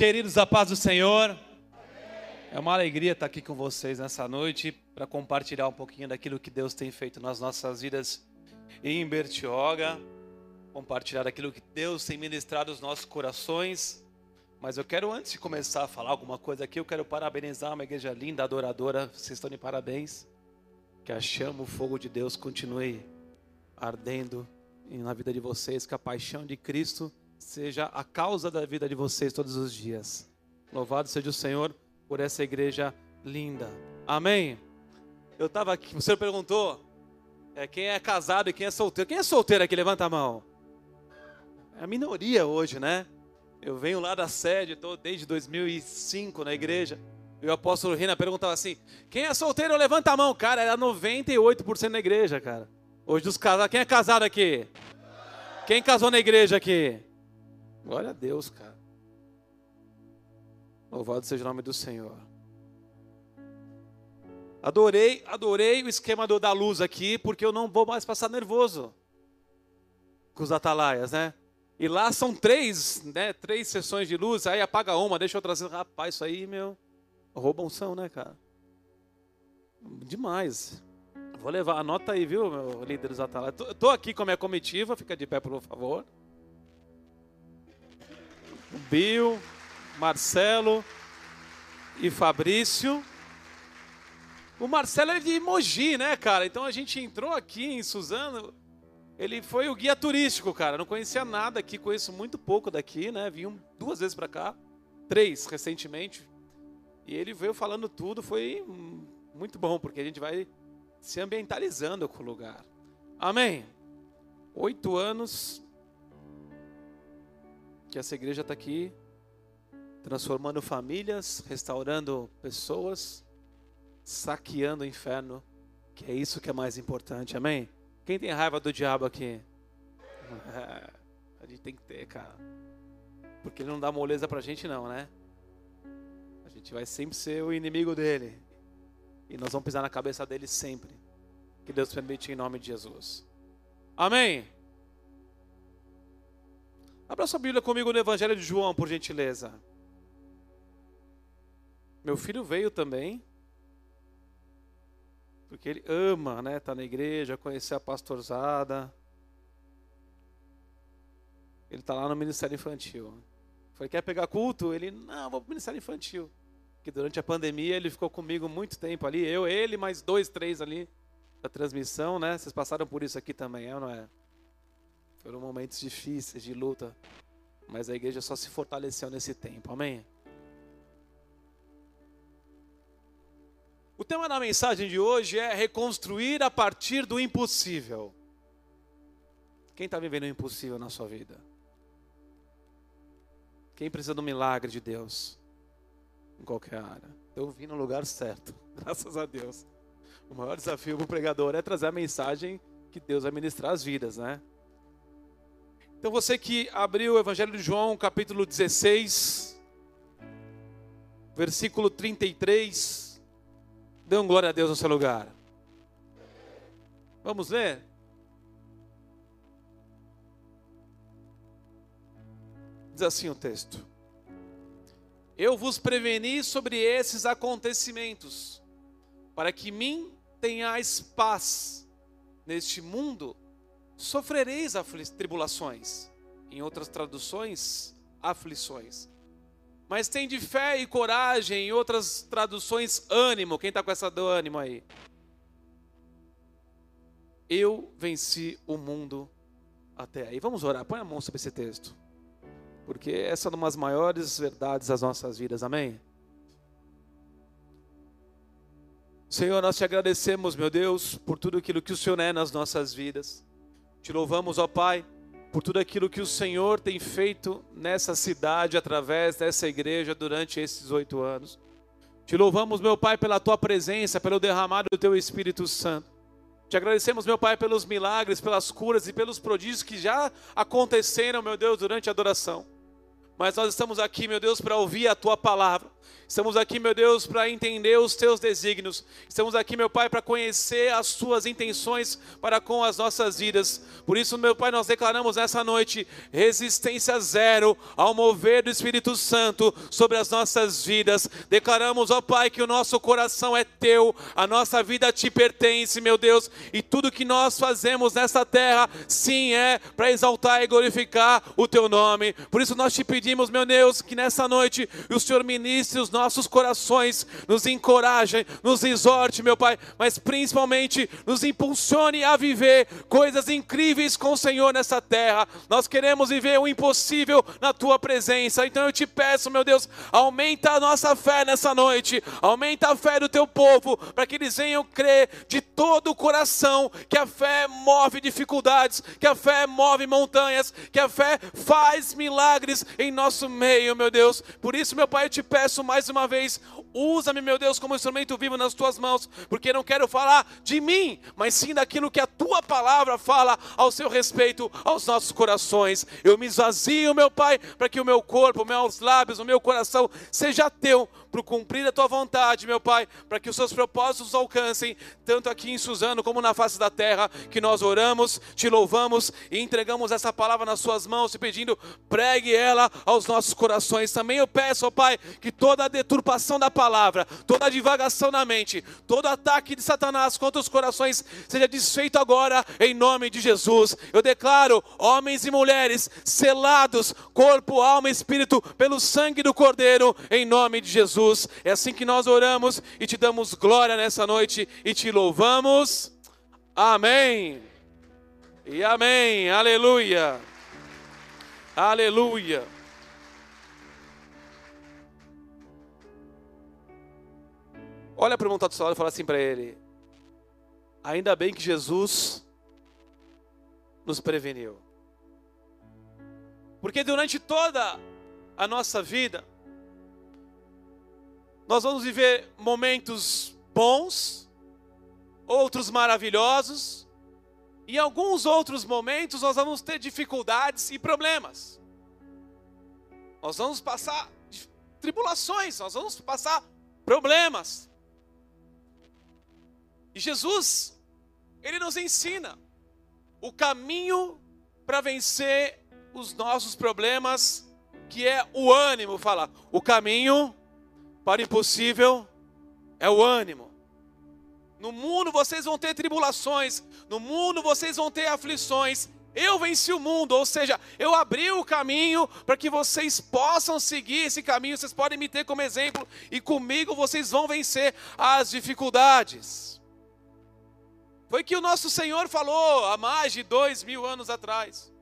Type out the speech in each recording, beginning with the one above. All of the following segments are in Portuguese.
Queridos, a paz do Senhor. É uma alegria estar aqui com vocês nessa noite para compartilhar um pouquinho daquilo que Deus tem feito nas nossas vidas em Bertioga, compartilhar aquilo que Deus tem ministrado aos nossos corações. Mas eu quero, antes de começar a falar alguma coisa aqui, eu quero parabenizar uma igreja linda, adoradora. Vocês estão de parabéns. Que a chama, o fogo de Deus continue ardendo na vida de vocês, que a paixão de Cristo seja a causa da vida de vocês todos os dias. Louvado seja o Senhor por essa igreja linda. Amém. Eu estava aqui, senhor perguntou é, quem é casado e quem é solteiro. Quem é solteiro aqui? Levanta a mão. É a minoria hoje, né? Eu venho lá da sede, estou desde 2005 na igreja. E o apóstolo Rina perguntava assim: quem é solteiro, levanta a mão. Cara, era 98% na igreja, cara. Hoje dos casados, quem é casado aqui? Quem casou na igreja aqui? Glória a Deus, cara. Louvado seja o nome do Senhor. Adorei, adorei o esquema do, da luz aqui, porque eu não vou mais passar nervoso com os atalaias, né? E lá são três, né? Três sessões de luz, aí apaga uma, deixa outra assim. Rapaz, isso aí, meu, roubam são, né, cara? Demais. Vou levar, anota aí, viu, meu líder dos atalaias. Tô, tô aqui com a minha comitiva, fica de pé, por favor. Bill, Marcelo e Fabrício. O Marcelo é de Mogi, né, cara? Então a gente entrou aqui em Suzano. Ele foi o guia turístico, cara. Não conhecia nada aqui, conheço muito pouco daqui, né? Vim duas vezes para cá, três recentemente. E ele veio falando tudo, foi muito bom, porque a gente vai se ambientalizando com o lugar. Amém. Oito anos que essa igreja está aqui transformando famílias, restaurando pessoas, saqueando o inferno, que é isso que é mais importante, amém? Quem tem raiva do diabo aqui? A gente tem que ter, cara. Porque ele não dá moleza pra gente, não, né? A gente vai sempre ser o inimigo dele. E nós vamos pisar na cabeça dele sempre. Que Deus permite em nome de Jesus. Amém? Abra sua Bíblia comigo no Evangelho de João, por gentileza. Meu filho veio também. Porque ele ama, né? Tá na igreja, conhecer a pastorzada. Ele está lá no Ministério Infantil. Falei, quer pegar culto? Ele, não, vou para o Ministério Infantil. Que durante a pandemia ele ficou comigo muito tempo ali. Eu, ele, mais dois, três ali da transmissão, né? Vocês passaram por isso aqui também, é ou não é? Foram momentos difíceis de luta, mas a igreja só se fortaleceu nesse tempo. Amém? O tema da mensagem de hoje é reconstruir a partir do impossível. Quem está vivendo o impossível na sua vida? Quem precisa do milagre de Deus? Em qualquer área. Eu vim no lugar certo, graças a Deus. O maior desafio para o pregador é trazer a mensagem que Deus vai ministrar as vidas, né? Então você que abriu o Evangelho de João, capítulo 16, versículo 33, dê um glória a Deus no seu lugar. Vamos ler? Diz assim o texto: Eu vos preveni sobre esses acontecimentos, para que mim tenhais paz neste mundo sofrereis tribulações. Em outras traduções, aflições. Mas tem de fé e coragem, em outras traduções, ânimo. Quem está com essa do ânimo aí? Eu venci o mundo até aí. Vamos orar, põe a mão sobre esse texto. Porque essa é uma das maiores verdades das nossas vidas, amém? Senhor, nós te agradecemos, meu Deus, por tudo aquilo que o Senhor é nas nossas vidas. Te louvamos, ó Pai, por tudo aquilo que o Senhor tem feito nessa cidade, através dessa igreja durante esses oito anos. Te louvamos, meu Pai, pela tua presença, pelo derramado do teu Espírito Santo. Te agradecemos, meu Pai, pelos milagres, pelas curas e pelos prodígios que já aconteceram, meu Deus, durante a adoração. Mas nós estamos aqui, meu Deus, para ouvir a tua palavra. Estamos aqui, meu Deus, para entender os teus desígnios. Estamos aqui, meu Pai, para conhecer as tuas intenções para com as nossas vidas. Por isso, meu Pai, nós declaramos nessa noite resistência zero ao mover do Espírito Santo sobre as nossas vidas. Declaramos, ó Pai, que o nosso coração é teu, a nossa vida te pertence, meu Deus, e tudo que nós fazemos nessa terra, sim, é para exaltar e glorificar o teu nome. Por isso, nós te pedimos, meu Deus, que nessa noite o Senhor ministre os nossos corações, nos encoraje, nos exorte, meu Pai, mas principalmente nos impulsione a viver coisas incríveis com o Senhor nessa terra. Nós queremos viver o impossível na tua presença. Então eu te peço, meu Deus, aumenta a nossa fé nessa noite, aumenta a fé do teu povo, para que eles venham crer de todo o coração que a fé move dificuldades, que a fé move montanhas, que a fé faz milagres em nosso meio, meu Deus. Por isso, meu Pai, eu te peço mais uma vez, usa-me, meu Deus, como instrumento vivo nas tuas mãos, porque não quero falar de mim, mas sim daquilo que a tua palavra fala ao seu respeito, aos nossos corações. Eu me esvazio, meu Pai, para que o meu corpo, meus lábios, o meu coração seja teu, para cumprir a tua vontade, meu Pai, para que os seus propósitos alcancem, tanto aqui em Suzano como na face da terra, que nós oramos, te louvamos e entregamos essa palavra nas suas mãos, te pedindo, pregue ela aos nossos corações. Também eu peço, ó Pai, que toda a deturpação da palavra, toda a divagação na mente, todo ataque de Satanás contra os corações seja desfeito agora em nome de Jesus. Eu declaro homens e mulheres selados, corpo, alma e espírito, pelo sangue do Cordeiro, em nome de Jesus. É assim que nós oramos e te damos glória nessa noite e te louvamos. Amém. E amém. Aleluia. Aleluia. Olha para o irmão do seu lado e fala assim para ele: Ainda bem que Jesus nos preveniu. Porque durante toda a nossa vida, nós vamos viver momentos bons, outros maravilhosos, e em alguns outros momentos nós vamos ter dificuldades e problemas. Nós vamos passar tribulações, nós vamos passar problemas. E Jesus, ele nos ensina o caminho para vencer os nossos problemas, que é o ânimo, fala, o caminho para impossível é o ânimo. No mundo vocês vão ter tribulações, no mundo vocês vão ter aflições. Eu venci o mundo, ou seja, eu abri o caminho para que vocês possam seguir esse caminho. Vocês podem me ter como exemplo, e comigo vocês vão vencer as dificuldades. Foi que o nosso Senhor falou há mais de dois mil anos atrás.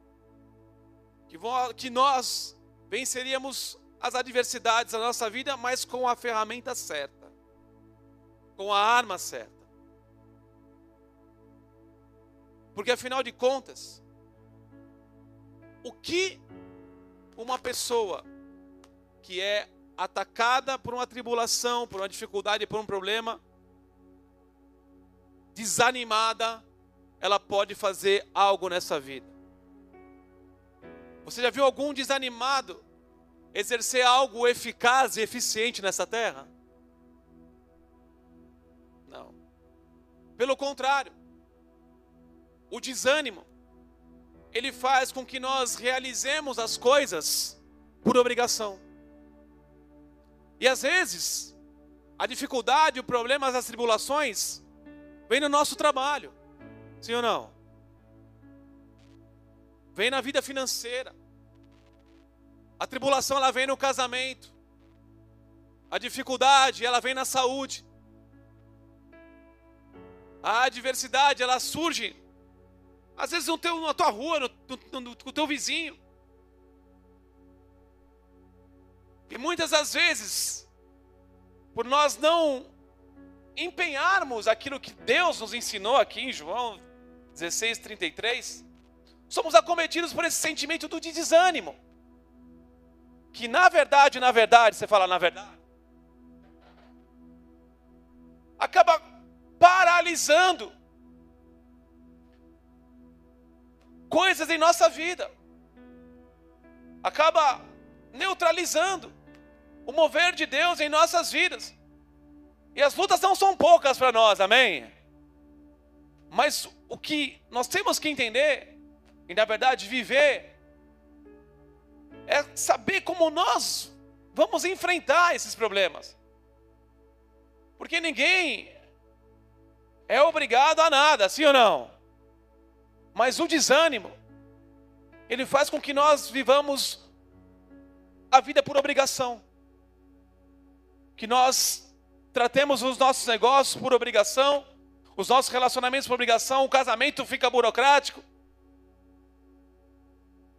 Que nós venceríamos as adversidades da nossa vida, mas com a ferramenta certa, com a arma certa. Porque afinal de contas, o que uma pessoa que é atacada por uma tribulação, por uma dificuldade, por um problema, desanimada, ela pode fazer algo nessa vida. Você já viu algum desanimado exercer algo eficaz e eficiente nessa terra? Não. Pelo contrário, o desânimo, ele faz com que nós realizemos as coisas por obrigação. E às vezes, a dificuldade, o problema, as tribulações Vem no nosso trabalho. Sim ou não? Vem na vida financeira. A tribulação ela vem no casamento. A dificuldade ela vem na saúde. A adversidade ela surge às vezes no teu, na tua rua, no, no, no, no teu vizinho. E muitas das vezes, por nós não empenharmos aquilo que Deus nos ensinou aqui em João 16, 33, somos acometidos por esse sentimento do desânimo. Que na verdade, na verdade, você fala na verdade, acaba paralisando coisas em nossa vida, acaba neutralizando o mover de Deus em nossas vidas. E as lutas não são poucas para nós, amém? Mas o que nós temos que entender, e na verdade viver, é saber como nós vamos enfrentar esses problemas. Porque ninguém é obrigado a nada, sim ou não? Mas o desânimo, ele faz com que nós vivamos a vida por obrigação. Que nós tratemos os nossos negócios por obrigação, os nossos relacionamentos por obrigação, o casamento fica burocrático.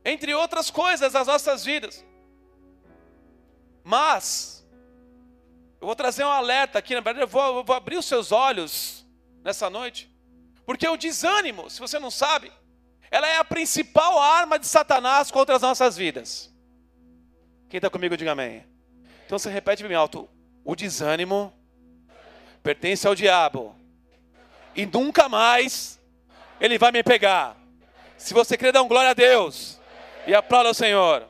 Entre outras coisas das nossas vidas. Mas, eu vou trazer um alerta aqui, na verdade, eu vou, eu vou abrir os seus olhos nessa noite. Porque o desânimo, se você não sabe, ela é a principal arma de Satanás contra as nossas vidas. Quem está comigo, diga amém. Então você repete bem alto: o desânimo pertence ao diabo, e nunca mais ele vai me pegar. Se você crer, dá um glória a Deus e aplauda o Senhor.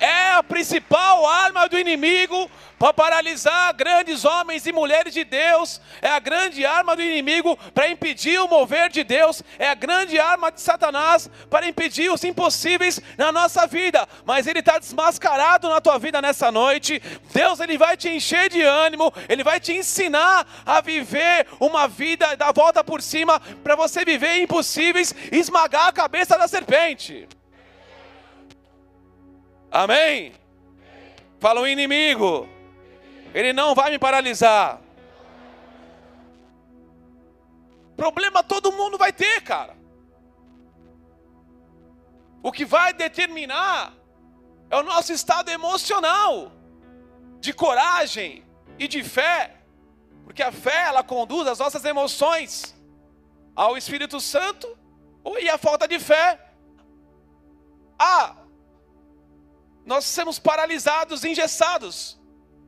É a principal arma do inimigo para paralisar grandes homens e mulheres de Deus, é a grande arma do inimigo para impedir o mover de Deus, é a grande arma de Satanás para impedir os impossíveis na nossa vida. Mas ele está desmascarado na tua vida nessa noite. Deus ele vai te encher de ânimo, ele vai te ensinar a viver uma vida da volta por cima para você viver impossíveis e esmagar a cabeça da serpente. Amém? Fala o inimigo. Ele não vai me paralisar. Problema todo mundo vai ter, cara. O que vai determinar é o nosso estado emocional, de coragem e de fé, porque a fé ela conduz as nossas emoções ao Espírito Santo e a falta de fé a nós sermos paralisados, engessados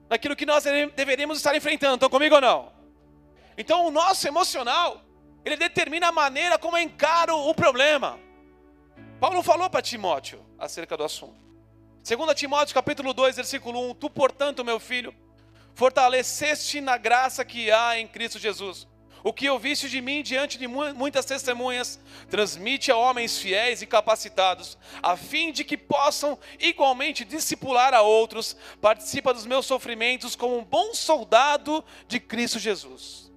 daquilo que nós deveríamos estar enfrentando. Estão comigo ou não? Então, o nosso emocional, ele determina a maneira como eu encaro o problema. Paulo falou para Timóteo acerca do assunto. 2 Timóteo capítulo 2, versículo 1: Tu, portanto, meu filho, fortaleceste na graça que há em Cristo Jesus. O que ouviste de mim diante de muitas testemunhas, transmite a homens fiéis e capacitados, a fim de que possam igualmente discipular a outros. Participa dos meus sofrimentos como um bom soldado de Cristo Jesus.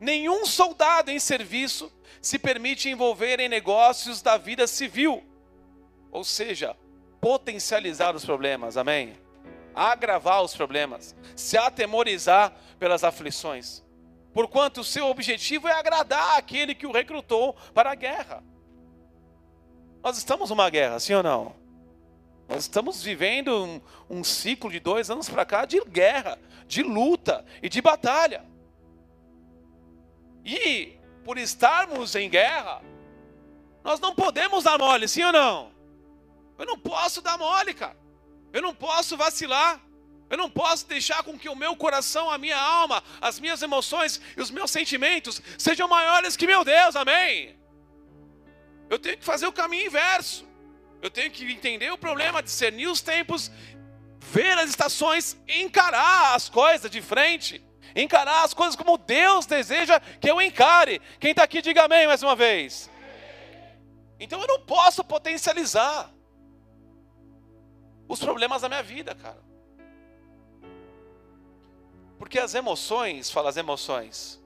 Nenhum soldado em serviço se permite envolver em negócios da vida civil, ou seja, potencializar os problemas, amém? Agravar os problemas, se atemorizar pelas aflições porquanto o seu objetivo é agradar aquele que o recrutou para a guerra. Nós estamos numa guerra, sim ou não? Nós estamos vivendo um, um ciclo de dois anos para cá de guerra, de luta e de batalha. E por estarmos em guerra, nós não podemos dar mole, sim ou não? Eu não posso dar mole, cara. Eu não posso vacilar. Eu não posso deixar com que o meu coração, a minha alma, as minhas emoções e os meus sentimentos sejam maiores que meu Deus, amém? Eu tenho que fazer o caminho inverso. Eu tenho que entender o problema, discernir os tempos, ver as estações, encarar as coisas de frente, encarar as coisas como Deus deseja que eu encare. Quem está aqui, diga amém mais uma vez. Então eu não posso potencializar os problemas da minha vida, cara. Porque as emoções, fala as emoções,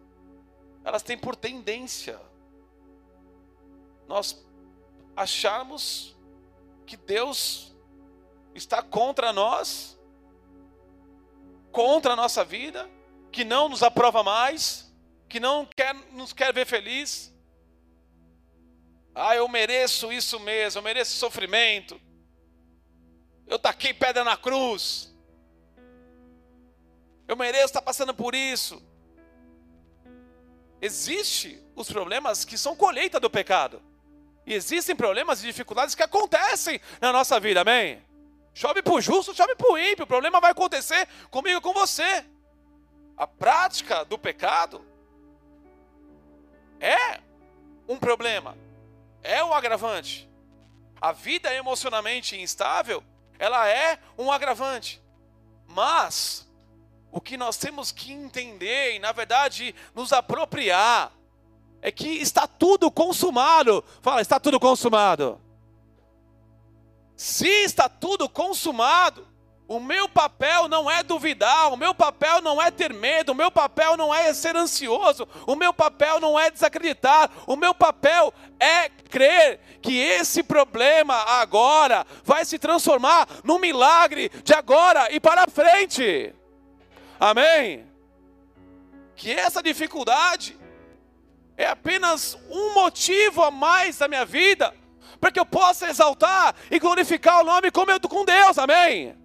elas têm por tendência nós acharmos que Deus está contra nós, contra a nossa vida, que não nos aprova mais, que não quer, nos quer ver feliz. Ah, eu mereço isso mesmo, eu mereço sofrimento. Eu taquei pedra na cruz. Eu mereço estar passando por isso. Existem os problemas que são colheita do pecado. E existem problemas e dificuldades que acontecem na nossa vida, amém? Chove para o justo, chove para o ímpio. O problema vai acontecer comigo e com você. A prática do pecado é um problema, é um agravante. A vida emocionalmente instável, ela é um agravante. Mas o que nós temos que entender e, na verdade, nos apropriar é que está tudo consumado. Fala, está tudo consumado. Se está tudo consumado, o meu papel não é duvidar, o meu papel não é ter medo, o meu papel não é ser ansioso, o meu papel não é desacreditar, o meu papel é crer que esse problema agora vai se transformar num milagre de agora e para frente. Amém? Que essa dificuldade é apenas um motivo a mais da minha vida, para que eu possa exaltar e glorificar o nome como eu com Deus, amém?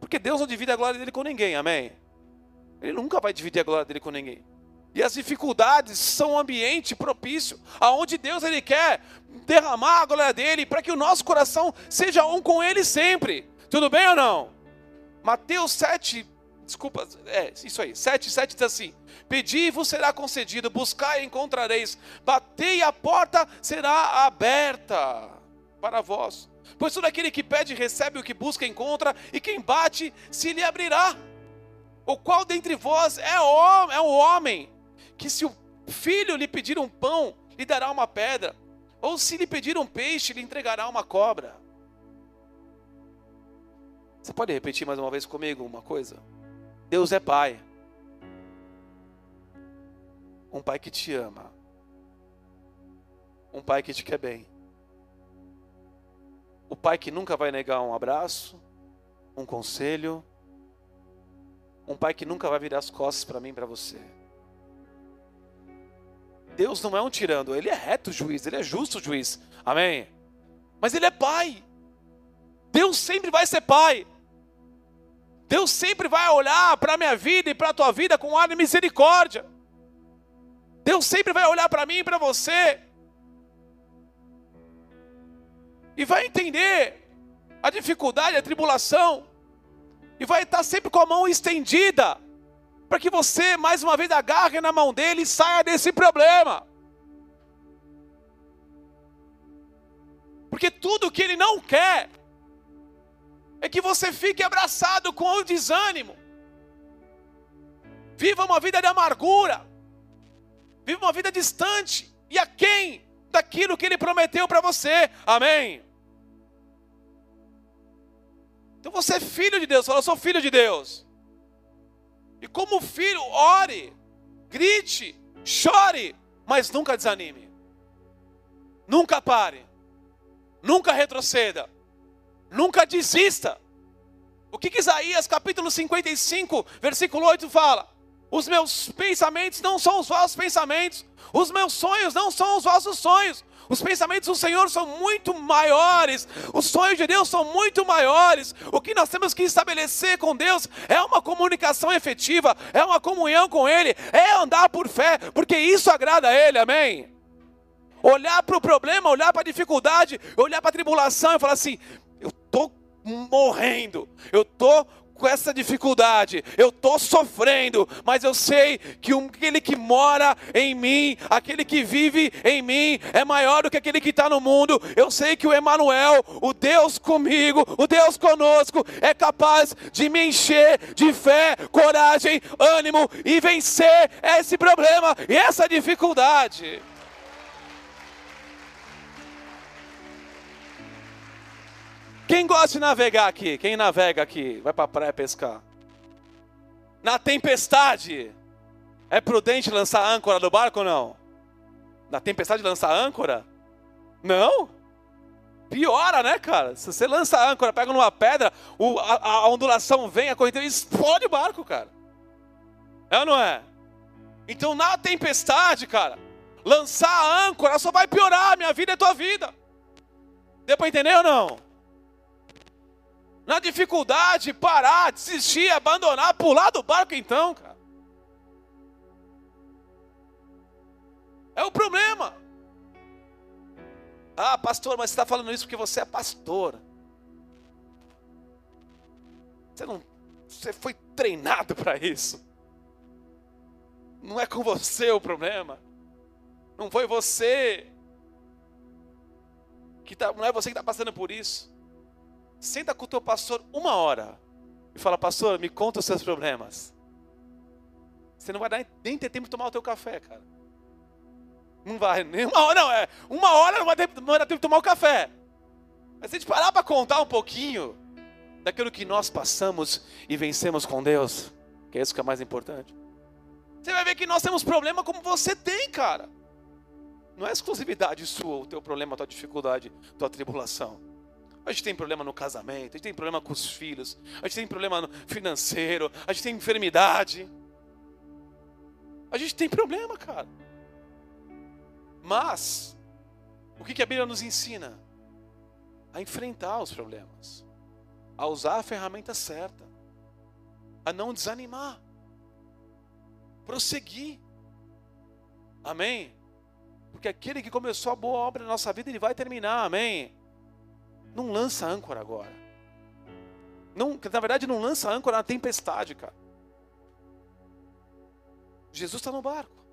Porque Deus não divide a glória dele com ninguém, amém? Ele nunca vai dividir a glória dele com ninguém. E as dificuldades são um ambiente propício, aonde Deus ele quer derramar a glória dele para que o nosso coração seja um com ele sempre. Tudo bem ou não? Mateus 7, desculpa, é isso aí, 7, 7 diz assim: Pedi e vos será concedido, buscai e encontrareis, batei e a porta será aberta para vós. Pois todo aquele que pede recebe, o que busca encontra, e quem bate se lhe abrirá. O qual dentre vós é o, é o homem que se o filho lhe pedir um pão, lhe dará uma pedra, ou se lhe pedir um peixe, lhe entregará uma cobra. Você pode repetir mais uma vez comigo uma coisa? Deus é Pai. Um Pai que te ama. Um Pai que te quer bem. O pai que nunca vai negar um abraço, um conselho. Um pai que nunca vai virar as costas para mim, para você. Deus não é um tirano, ele é reto juiz, ele é justo juiz. Amém? Mas ele é pai. Deus sempre vai ser pai. Deus sempre vai olhar para a minha vida e para a tua vida com ar de misericórdia. Deus sempre vai olhar para mim e para você e vai entender a dificuldade, a tribulação, e vai estar sempre com a mão estendida, para que você mais uma vez agarre na mão dele e saia desse problema. Porque tudo que ele não quer é que você fique abraçado com o desânimo. Viva uma vida de amargura. Viva uma vida distante e a quem daquilo que ele prometeu para você. Amém. Então você é filho de Deus, fala, eu sou filho de Deus. E como filho, ore, grite, chore, mas nunca desanime. Nunca pare. Nunca retroceda. Nunca desista. O que, que Isaías capítulo 55, versículo 8 fala? Os meus pensamentos não são os vossos pensamentos, os meus sonhos não são os vossos sonhos, os pensamentos do Senhor são muito maiores. Os sonhos de Deus são muito maiores. O que nós temos que estabelecer com Deus é uma comunicação efetiva, é uma comunhão com Ele, é andar por fé, porque isso agrada a Ele, amém? Olhar para o problema, olhar para a dificuldade, olhar para a tribulação e falar assim: eu estou morrendo, eu estou com essa dificuldade, eu estou sofrendo, mas eu sei que aquele que mora em mim, aquele que vive em mim, é maior do que aquele que está no mundo. Eu sei que o Emanuel, o Deus comigo, o Deus conosco, é capaz de me encher de fé, coragem, ânimo e vencer esse problema e essa dificuldade. Quem gosta de navegar aqui? Quem navega aqui? Vai para a praia pescar. Na tempestade, é prudente lançar âncora do barco ou não? Na tempestade lançar âncora? Não. Piora, né, cara? Se você lança a âncora, pega numa pedra, a, a ondulação vem, a corrente explode o barco, cara. É ou não é? Então, na tempestade, cara, lançar a âncora só vai piorar. Minha vida é tua vida. Deu para entender ou não? Na dificuldade, parar, desistir, abandonar, pular do barco então, cara. É o problema. Ah, pastor, mas você está falando isso porque você é pastor. Você não, você foi treinado para isso. Não é com você o problema. Não foi você que tá, não é você que está passando por isso. Senta com o teu pastor uma hora e fala, pastor, me conta os seus problemas. Você não vai dar, nem ter tempo de tomar o teu café, cara. Não vai, nem uma hora, não, é. Uma hora não vai, ter, não vai dar tempo de tomar o café. Mas se a gente parar para contar um pouquinho daquilo que nós passamos e vencemos com Deus, que é isso que é mais importante. Você vai ver que nós temos problema como você tem, cara. Não é exclusividade sua, o teu problema, a tua dificuldade, a tua tribulação. A gente tem problema no casamento, a gente tem problema com os filhos, a gente tem problema financeiro, a gente tem enfermidade. A gente tem problema, cara. Mas, o que a Bíblia nos ensina? A enfrentar os problemas, a usar a ferramenta certa, a não desanimar, prosseguir. Amém? Porque aquele que começou a boa obra na nossa vida, ele vai terminar, amém? Não lança âncora agora. Não, na verdade, não lança âncora na tempestade, cara. Jesus está no barco.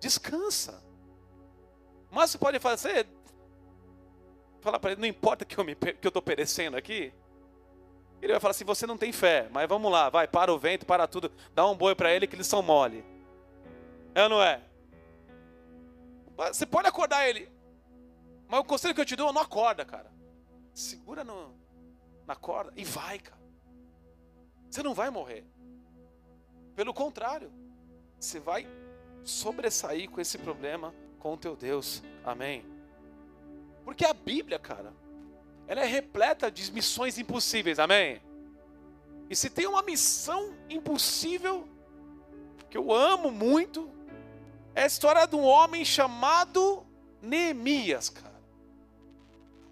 Descansa. Mas você pode fazer. Falar para ele, não importa que eu estou perecendo aqui. Ele vai falar assim: você não tem fé, mas vamos lá, vai, para o vento, para tudo, dá um boi para ele que eles são mole. É ou não é? Você pode acordar ele, mas o conselho que eu te dou, não acorda, cara. Segura no, na corda e vai, cara. Você não vai morrer. Pelo contrário, você vai sobressair com esse problema com o teu Deus. Amém. Porque a Bíblia, cara, ela é repleta de missões impossíveis. Amém. E se tem uma missão impossível que eu amo muito, é a história de um homem chamado Neemias, cara.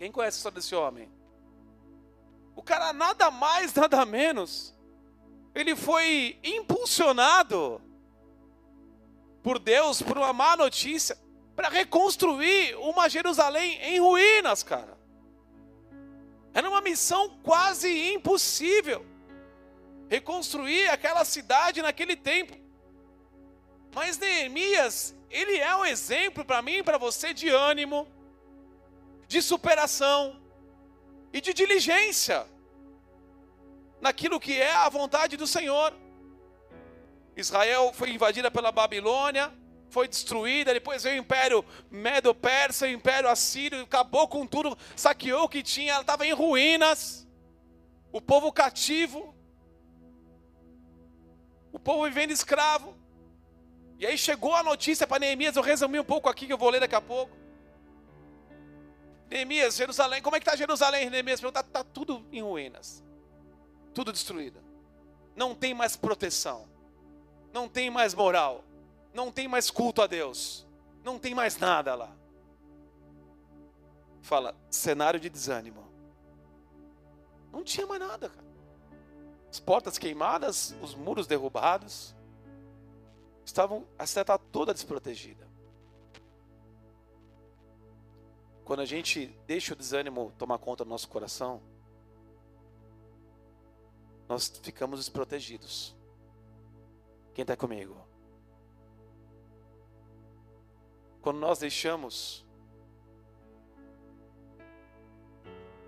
Quem conhece a história desse homem? O cara nada mais, nada menos. Ele foi impulsionado por Deus por uma má notícia para reconstruir uma Jerusalém em ruínas, cara. Era uma missão quase impossível reconstruir aquela cidade naquele tempo. Mas Neemias, ele é um exemplo para mim e para você de ânimo, de superação e de diligência naquilo que é a vontade do Senhor. Israel foi invadida pela Babilônia, foi destruída, depois veio o Império Medo-Persa, o Império Assírio, acabou com tudo, saqueou o que tinha, ela estava em ruínas. O povo cativo, o povo vivendo escravo. E aí chegou a notícia para Neemias, eu resumi um pouco aqui que eu vou ler daqui a pouco. Neemias, Jerusalém, como é que está Jerusalém? Neemias está tá tudo em ruínas, tudo destruído. Não tem mais proteção não tem mais moral, não tem mais culto a Deus, não tem mais nada lá. Fala, cenário de desânimo. Não tinha mais nada, cara. As portas queimadas, os muros derrubados. Estavam, a cidade estava toda desprotegida. Quando a gente deixa o desânimo tomar conta do nosso coração, nós ficamos desprotegidos. Quem está comigo? Quando nós deixamos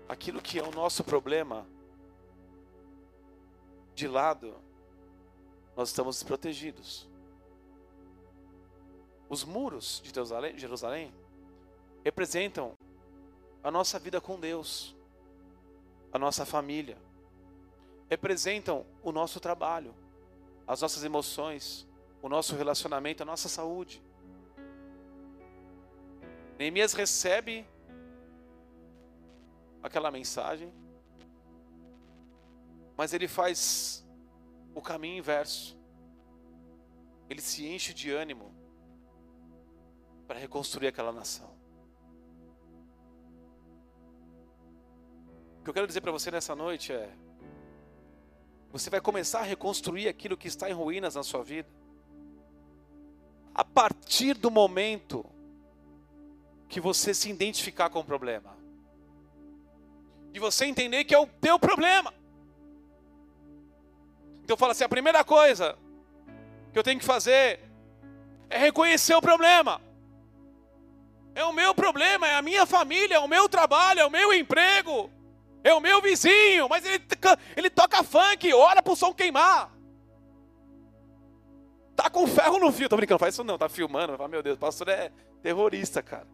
aquilo que é o nosso problema de lado, nós estamos desprotegidos. Os muros de Jerusalém representam a nossa vida com Deus, a nossa família, representam o nosso trabalho as nossas emoções, o nosso relacionamento, a nossa saúde. Neemias recebe aquela mensagem, mas ele faz o caminho inverso. Ele se enche de ânimo para reconstruir aquela nação. Que eu quero dizer para você nessa noite é: você vai começar a reconstruir aquilo que está em ruínas na sua vida. A partir do momento que você se identificar com o problema. De você entender que é o teu problema. Então fala assim, a primeira coisa que eu tenho que fazer é reconhecer o problema. É o meu problema, é a minha família, é o meu trabalho, é o meu emprego, é o meu vizinho, mas ele, ele toca funk, ora pro som queimar. Tá com ferro no fio, tô brincando, faz isso não, tá filmando, fala, meu Deus, o pastor é terrorista, cara.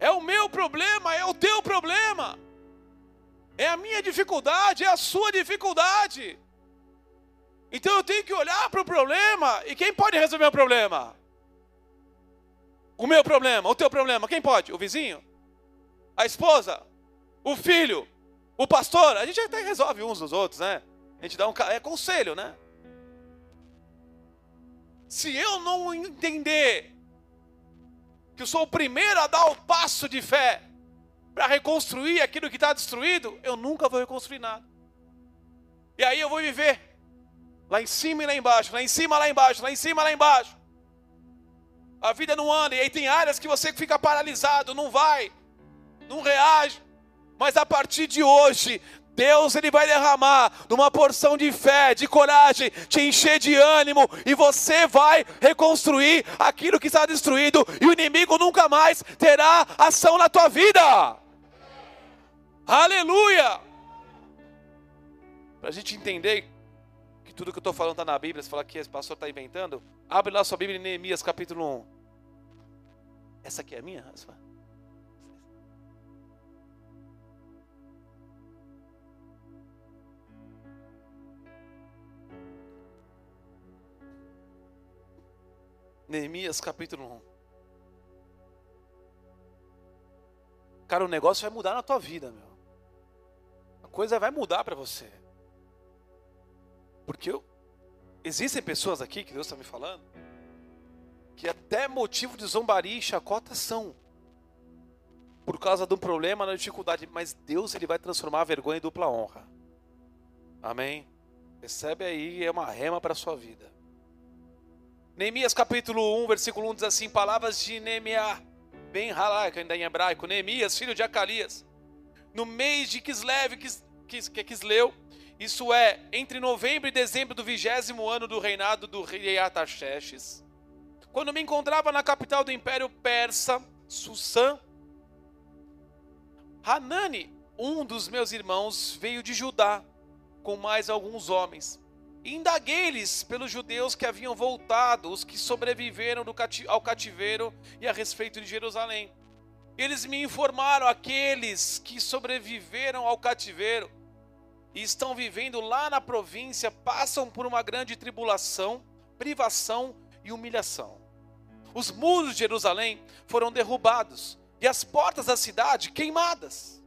É o meu problema, é o teu problema. É a minha dificuldade, é a sua dificuldade. Então eu tenho que olhar para o problema. E quem pode resolver o problema? O meu problema, o teu problema. Quem pode? O vizinho? A esposa? O filho? O pastor? A gente até resolve uns dos outros, né? A gente dá um é conselho, né? Se eu não entender que eu sou o primeiro a dar o passo de fé para reconstruir aquilo que está destruído, eu nunca vou reconstruir nada. E aí eu vou viver lá em cima e lá embaixo, lá em cima, lá embaixo, lá em cima, lá embaixo. A vida não anda, e aí tem áreas que você fica paralisado, não vai, não reage. Mas a partir de hoje, Deus ele vai derramar numa porção de fé, de coragem, te encher de ânimo e você vai reconstruir aquilo que está destruído e o inimigo nunca mais terá ação na tua vida. Aleluia! Para a gente entender que tudo que eu estou falando está na Bíblia, você fala que esse pastor está inventando, abre lá sua Bíblia em Neemias capítulo 1. Essa aqui é a minha? Neemias capítulo 1. Cara, o negócio vai mudar na tua vida, meu. A coisa vai mudar para você. Porque eu, existem pessoas aqui que Deus está me falando que até motivo de zombaria e chacota são por causa de um problema, na dificuldade, mas Deus ele vai transformar a vergonha em dupla honra. Amém. Recebe aí é uma rema para a sua vida. Neemias capítulo 1, versículo 1 diz assim: Palavras de Neemiah, bem halak, ainda em hebraico, Neemias, filho de Acalias, no mês de Kislev, Kis, Kis, que Kisleu, isso é, entre novembro e dezembro do vigésimo ano do reinado do rei Ataxerxes, quando me encontrava na capital do império persa, Sussã, Hanani, um dos meus irmãos, veio de Judá com mais alguns homens Indaguei-lhes pelos judeus que haviam voltado, os que sobreviveram ao cativeiro e a respeito de Jerusalém. Eles me informaram, aqueles que sobreviveram ao cativeiro e estão vivendo lá na província, passam por uma grande tribulação, privação e humilhação. Os muros de Jerusalém foram derrubados e as portas da cidade queimadas.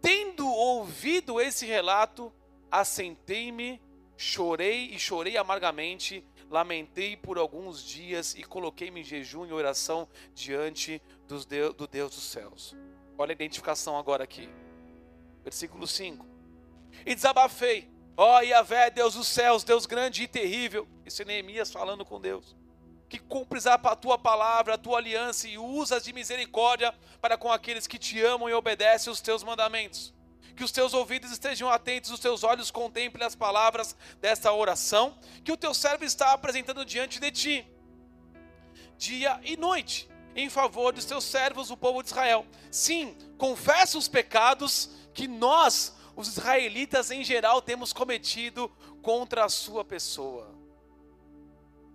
Tendo ouvido esse relato, assentei-me Chorei e chorei amargamente, lamentei por alguns dias e coloquei-me em jejum e oração diante dos Deus, do Deus dos céus. Olha a identificação agora aqui. Versículo 5. E desabafei, ó oh, Yahvé, Deus dos céus, Deus grande e terrível. Isso é Neemias falando com Deus. Que cumpres a tua palavra, a tua aliança e usas de misericórdia para com aqueles que te amam e obedecem os teus mandamentos que os teus ouvidos estejam atentos, os teus olhos contemplem as palavras desta oração que o teu servo está apresentando diante de ti, dia e noite, em favor dos teus servos, o povo de Israel. Sim, confessa os pecados que nós, os israelitas em geral, temos cometido contra a sua pessoa.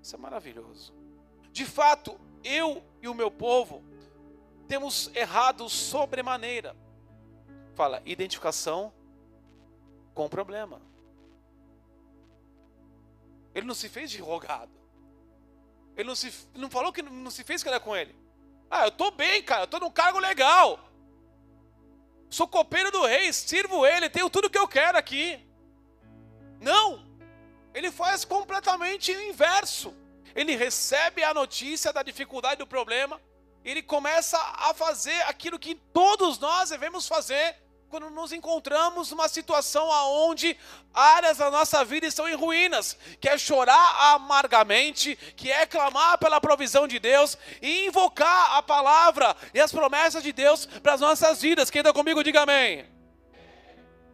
Isso é maravilhoso. De fato, eu e o meu povo temos errado sobremaneira fala identificação com o problema. Ele não se fez de rogado. Ele não, se, não falou que não se fez que era com ele. Ah, eu tô bem, cara, eu tô num cargo legal. Sou copeiro do rei, sirvo ele, tenho tudo que eu quero aqui. Não. Ele faz completamente o inverso. Ele recebe a notícia da dificuldade do problema, ele começa a fazer aquilo que todos nós devemos fazer quando nos encontramos numa situação aonde áreas da nossa vida estão em ruínas, que é chorar amargamente, que é clamar pela provisão de Deus e invocar a palavra e as promessas de Deus para as nossas vidas. Quem está comigo, diga amém.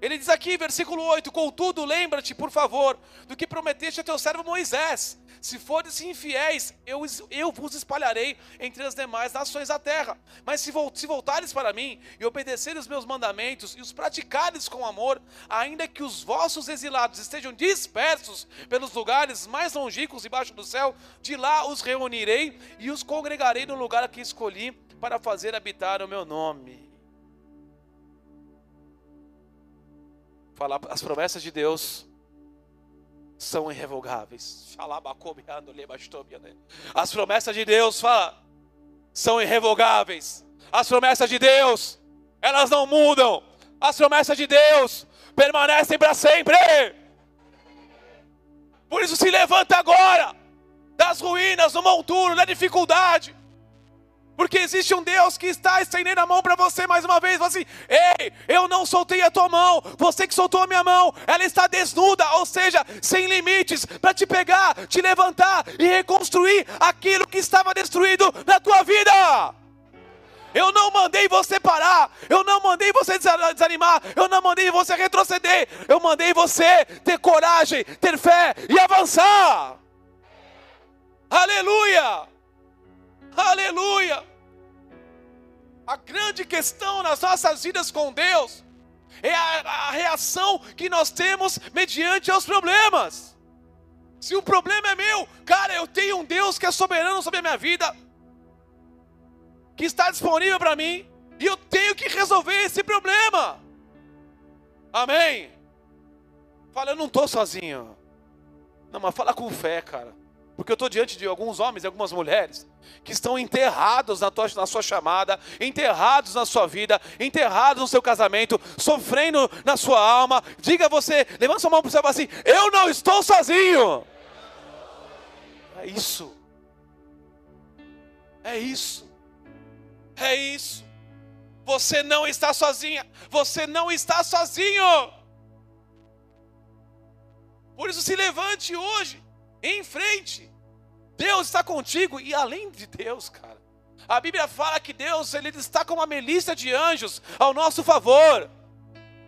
Ele diz aqui, versículo 8: Contudo, lembra-te, por favor, do que prometeste a teu servo Moisés, Se fordes infiéis, eu, eu vos espalharei entre as demais nações da terra. Mas se, se voltares para mim e obedecerem os meus mandamentos e os praticares com amor, ainda que os vossos exilados estejam dispersos pelos lugares mais longínquos debaixo do céu, de lá os reunirei e os congregarei no lugar que escolhi para fazer habitar o meu nome. Falar as promessas de Deus são irrevogáveis. As promessas de Deus fala, são irrevogáveis. As promessas de Deus, elas não mudam. As promessas de Deus permanecem para sempre. Por isso se levanta agora das ruínas, do monturo, da dificuldade. Porque existe um Deus que está estendendo a mão para você mais uma vez, assim: Ei, eu não soltei a tua mão, você que soltou a minha mão, ela está desnuda, ou seja, sem limites, para te pegar, te levantar e reconstruir aquilo que estava destruído na tua vida. Eu não mandei você parar, eu não mandei você desanimar, eu não mandei você retroceder, eu mandei você ter coragem, ter fé e avançar. Aleluia! Aleluia! A grande questão nas nossas vidas com Deus é a, a, reação que nós temos mediante aos problemas. Se o problema é meu, cara, eu tenho um Deus que é soberano sobre a minha vida, que está disponível para mim, e eu tenho que resolver esse problema. Amém? Fala, eu não estou sozinho. Não, mas fala com fé, cara. Porque eu estou diante de alguns homens e algumas mulheres que estão enterrados na, tua, na sua chamada, enterrados na sua vida, enterrados no seu casamento, sofrendo na sua alma. Diga você, levanta sua mão para o céu e fala assim: Eu não estou sozinho. É isso. É isso. É isso. Você não está sozinha. Você não está sozinho. Por isso, se levante hoje em frente. Deus está contigo e além de Deus, cara. A Bíblia fala que Deus ele está com uma melícia de anjos ao nosso favor.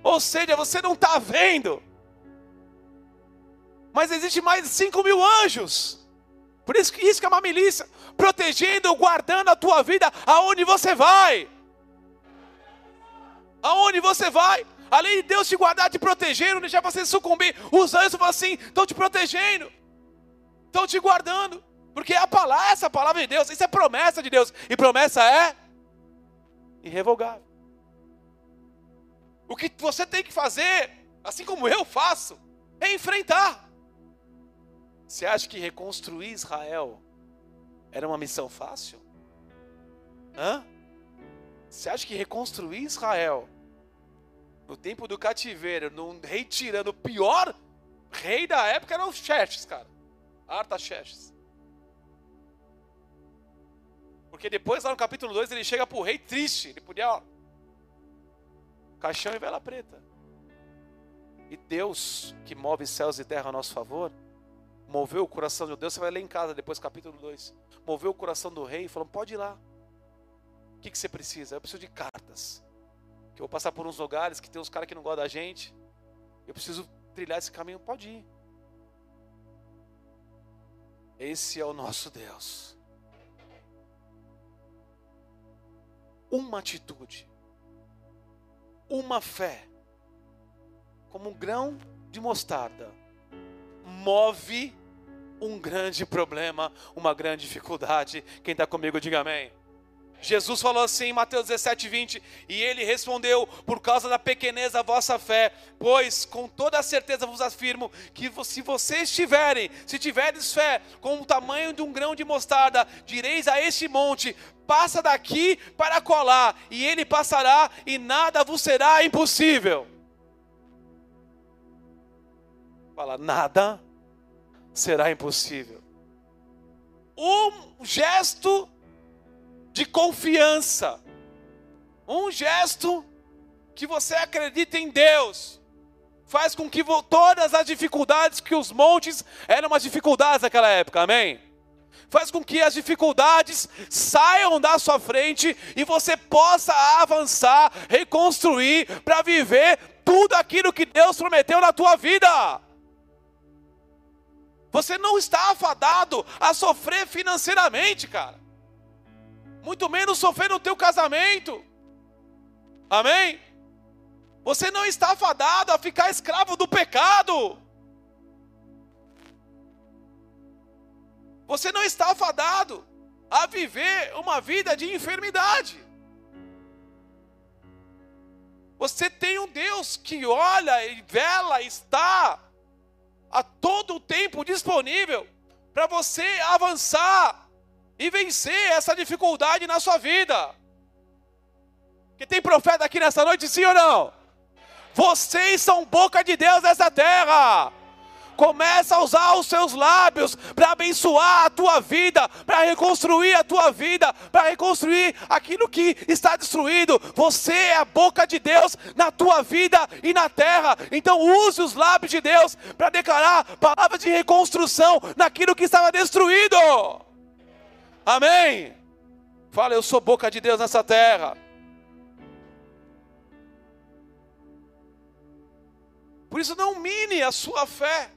Ou seja, você não está vendo. Mas existe mais de 5 mil anjos. Por isso que isso que é uma milícia, protegendo, guardando a tua vida aonde você vai. Aonde você vai. Além de Deus te guardar, te proteger, não deixar você sucumbir, os anjos falam assim, estão te protegendo estão te guardando. Porque a palavra, essa palavra de Deus, isso é promessa de Deus. E promessa é irrevogável. O que você tem que fazer, assim como eu faço, é enfrentar. Você acha que reconstruir Israel era uma missão fácil? Hã? Você acha que reconstruir Israel no tempo do cativeiro, num rei tirando o pior rei da época era o Xerxes, cara. Artaxerxes. Porque depois, lá no capítulo 2, ele chega para o rei triste. Ele podia, ó, caixão e vela preta. E Deus, que move céus e terra a nosso favor, moveu o coração de Deus. Você vai ler em casa depois, capítulo 2. Moveu o coração do rei e falou: pode ir lá. O que, que você precisa? Eu preciso de cartas. Que eu vou passar por uns lugares que tem uns caras que não gostam da gente. Eu preciso trilhar esse caminho. Pode ir. Esse é o nosso Deus. Uma atitude, uma fé, como um grão de mostarda, move um grande problema, uma grande dificuldade. Quem está comigo, diga amém. Jesus falou assim em Mateus 17, 20: E ele respondeu: Por causa da pequenez da vossa fé, pois com toda certeza vos afirmo que se vocês tiverem, se tiveres fé com o tamanho de um grão de mostarda, direis a este monte: Passa daqui para colar, e ele passará, e nada vos será impossível. Fala, nada será impossível. Um gesto de confiança, um gesto que você acredita em Deus, faz com que todas as dificuldades que os montes eram as dificuldades naquela época, amém? Faz com que as dificuldades saiam da sua frente e você possa avançar, reconstruir para viver tudo aquilo que Deus prometeu na tua vida. Você não está afadado a sofrer financeiramente, cara. Muito menos sofrer no teu casamento. Amém? Você não está afadado a ficar escravo do pecado. Você não está afadado a viver uma vida de enfermidade. Você tem um Deus que olha e vela, está a todo o tempo disponível para você avançar e vencer essa dificuldade na sua vida. Que tem profeta aqui nessa noite, sim ou não? Vocês são boca de Deus nessa terra. Começa a usar os seus lábios para abençoar a tua vida, para reconstruir a tua vida, para reconstruir aquilo que está destruído. Você é a boca de Deus na tua vida e na terra. Então use os lábios de Deus para declarar palavras de reconstrução naquilo que estava destruído. Amém. Fala, eu sou boca de Deus nessa terra. Por isso, não mine a sua fé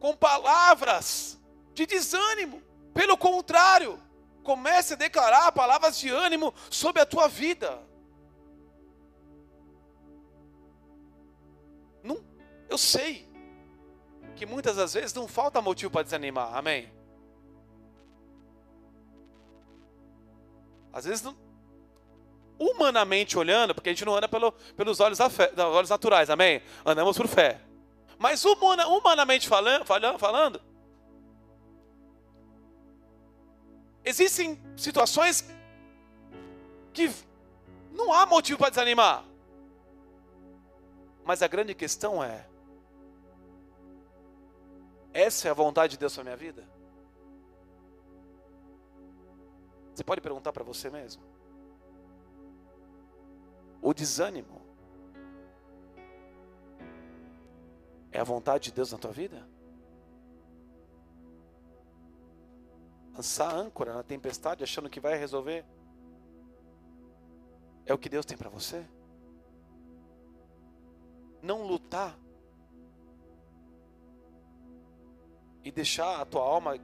com palavras de desânimo. Pelo contrário, comece a declarar palavras de ânimo sobre a tua vida. Não, eu sei que muitas das vezes não falta motivo para desanimar, amém? Às vezes humanamente olhando, porque a gente não anda pelo, pelos olhos, fé, olhos naturais, amém? Andamos por fé. Mas humana, humanamente falando, falando, existem situações que não há motivo para desanimar. Mas a grande questão é: essa é a vontade de Deus para minha vida? Você pode perguntar para você mesmo? O desânimo é a vontade de Deus na tua vida? Lançar âncora na tempestade achando que vai resolver? É o que Deus tem para você? Não lutar e deixar a tua alma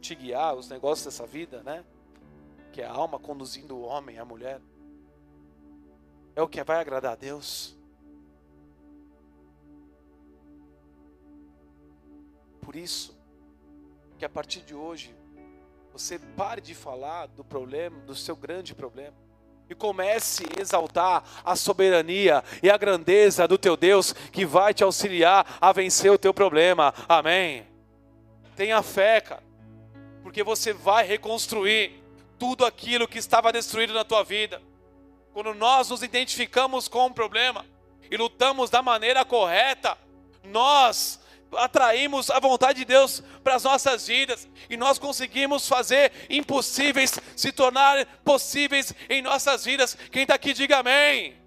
te guiar os negócios dessa vida, né? Que é a alma conduzindo o homem, a mulher é o que vai agradar a Deus. Por isso, que a partir de hoje, você pare de falar do problema, do seu grande problema, e comece a exaltar a soberania e a grandeza do teu Deus, que vai te auxiliar a vencer o teu problema. Amém. Tenha fé, cara, porque você vai reconstruir tudo aquilo que estava destruído na tua vida. Quando nós nos identificamos com o problema e lutamos da maneira correta, nós atraímos a vontade de Deus para as nossas vidas e nós conseguimos fazer impossíveis se tornar possíveis em nossas vidas. Quem está aqui, diga amém.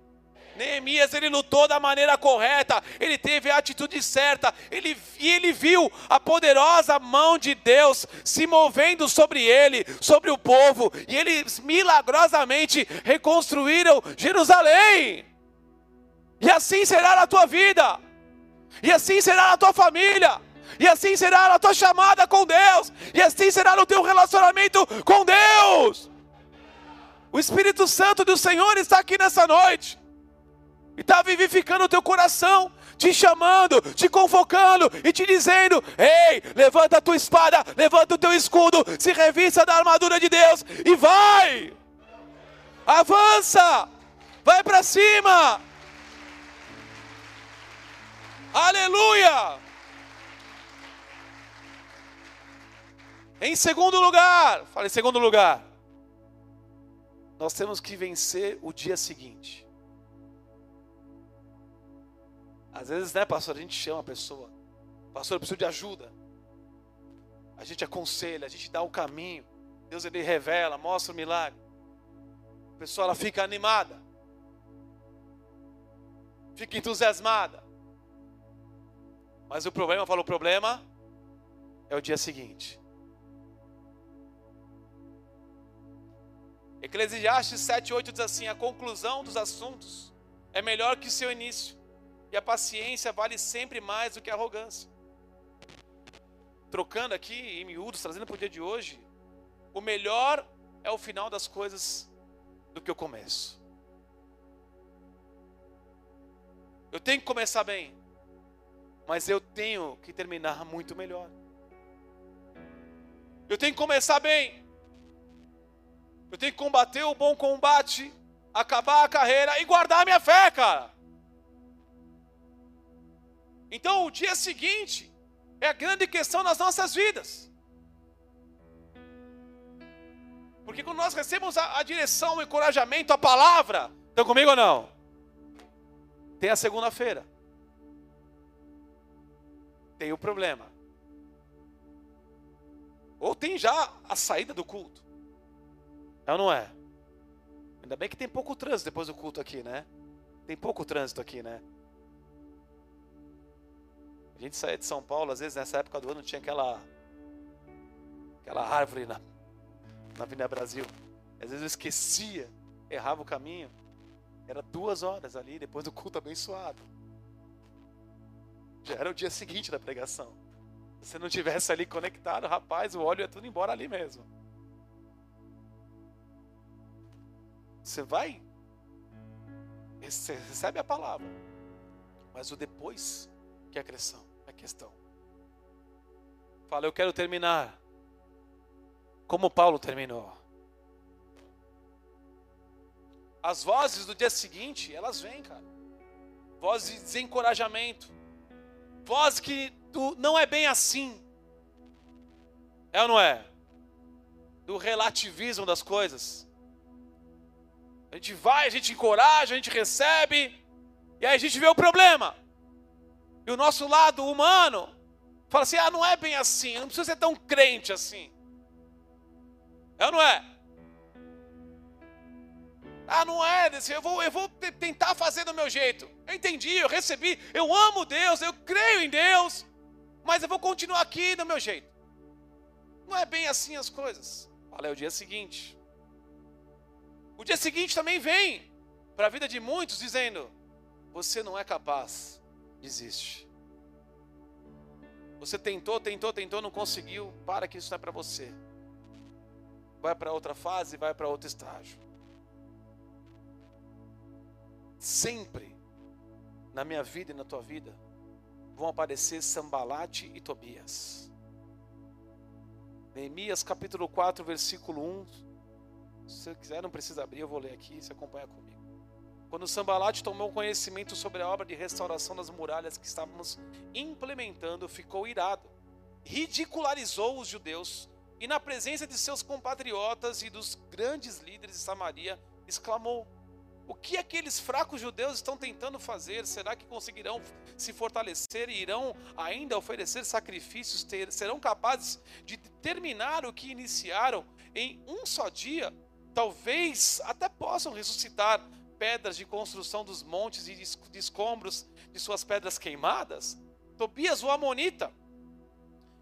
Neemias ele lutou da maneira correta, ele teve a atitude certa, ele, e ele viu a poderosa mão de Deus se movendo sobre ele, sobre o povo, e eles milagrosamente reconstruíram Jerusalém. E assim será na tua vida, e assim será na tua família, e assim será na tua chamada com Deus, e assim será no teu relacionamento com Deus. O Espírito Santo do Senhor está aqui nessa noite e está vivificando o teu coração, te chamando, te convocando e te dizendo: Ei, levanta a tua espada, levanta o teu escudo, se revista da armadura de Deus e vai, avança, vai para cima. Aleluia! Em segundo lugar, fale segundo lugar, nós temos que vencer o dia seguinte. Às vezes, né, pastor, a gente chama a pessoa, pastor, eu preciso de ajuda. A gente aconselha, a gente dá o caminho. Deus ele revela, mostra o milagre. A pessoa ela fica animada, fica entusiasmada. Mas o problema, fala o problema é o dia seguinte. Eclesiastes 7:8 diz assim: a conclusão dos assuntos é melhor que seu início e a paciência vale sempre mais do que a arrogância. trocando aqui em miúdos, trazendo para o dia de hoje, o melhor é o final das coisas do que o começo. Eu tenho que começar bem, mas eu tenho que terminar muito melhor. Eu tenho que começar bem. Eu tenho que combater o bom combate, acabar a carreira e guardar a minha fé, cara. Então, o dia seguinte é a grande questão nas nossas vidas. Porque quando nós recebemos a, a direção, o encorajamento, a palavra, estão comigo ou não? Tem a segunda-feira. Tem o problema. Ou tem já a saída do culto. É ou não é? Ainda bem que tem pouco trânsito depois do culto aqui, né? Tem pouco trânsito aqui, né? A gente saía de São Paulo, às vezes nessa época do ano tinha aquela aquela árvore na, na Avenida Brasil. Às vezes eu esquecia, errava o caminho. Era duas horas ali, depois do culto abençoado. Já era o dia seguinte da pregação. Se você não tivesse ali conectado, rapaz, o óleo ia tudo embora ali mesmo. Você vai, você recebe a palavra, mas o depois que é a questão, é a questão. Fala, eu quero terminar como Paulo terminou. As vozes do dia seguinte, elas vêm, cara. Vozes de desencorajamento. Voz que não é bem assim. É ou não é? Do relativismo das coisas. A gente vai, a gente encoraja, a gente recebe, e aí a gente vê o problema. E o nosso lado humano fala assim: ah, não é bem assim, eu não precisa ser tão crente assim. É ou não é? Ah, não é, eu vou, eu vou tentar fazer do meu jeito. Eu entendi, eu recebi, eu amo Deus, eu creio em Deus, mas eu vou continuar aqui do meu jeito. Não é bem assim as coisas. Olha, é o dia seguinte. O dia seguinte também vem para a vida de muitos dizendo: Você não é capaz, desiste. Você tentou, tentou, tentou, não conseguiu, para que isso não é para você. Vai para outra fase, vai para outro estágio sempre na minha vida e na tua vida vão aparecer Sambalate e Tobias. Neemias capítulo 4, versículo 1. Se você quiser, não precisa abrir, eu vou ler aqui, você acompanha comigo. Quando Sambalate tomou conhecimento sobre a obra de restauração das muralhas que estávamos implementando, ficou irado, ridicularizou os judeus e, na presença de seus compatriotas e dos grandes líderes de Samaria, exclamou: o que aqueles fracos judeus estão tentando fazer? Será que conseguirão se fortalecer e irão ainda oferecer sacrifícios? Ter, serão capazes de terminar o que iniciaram em um só dia? Talvez até possam ressuscitar pedras de construção dos montes e de escombros de suas pedras queimadas? Tobias, o Amonita,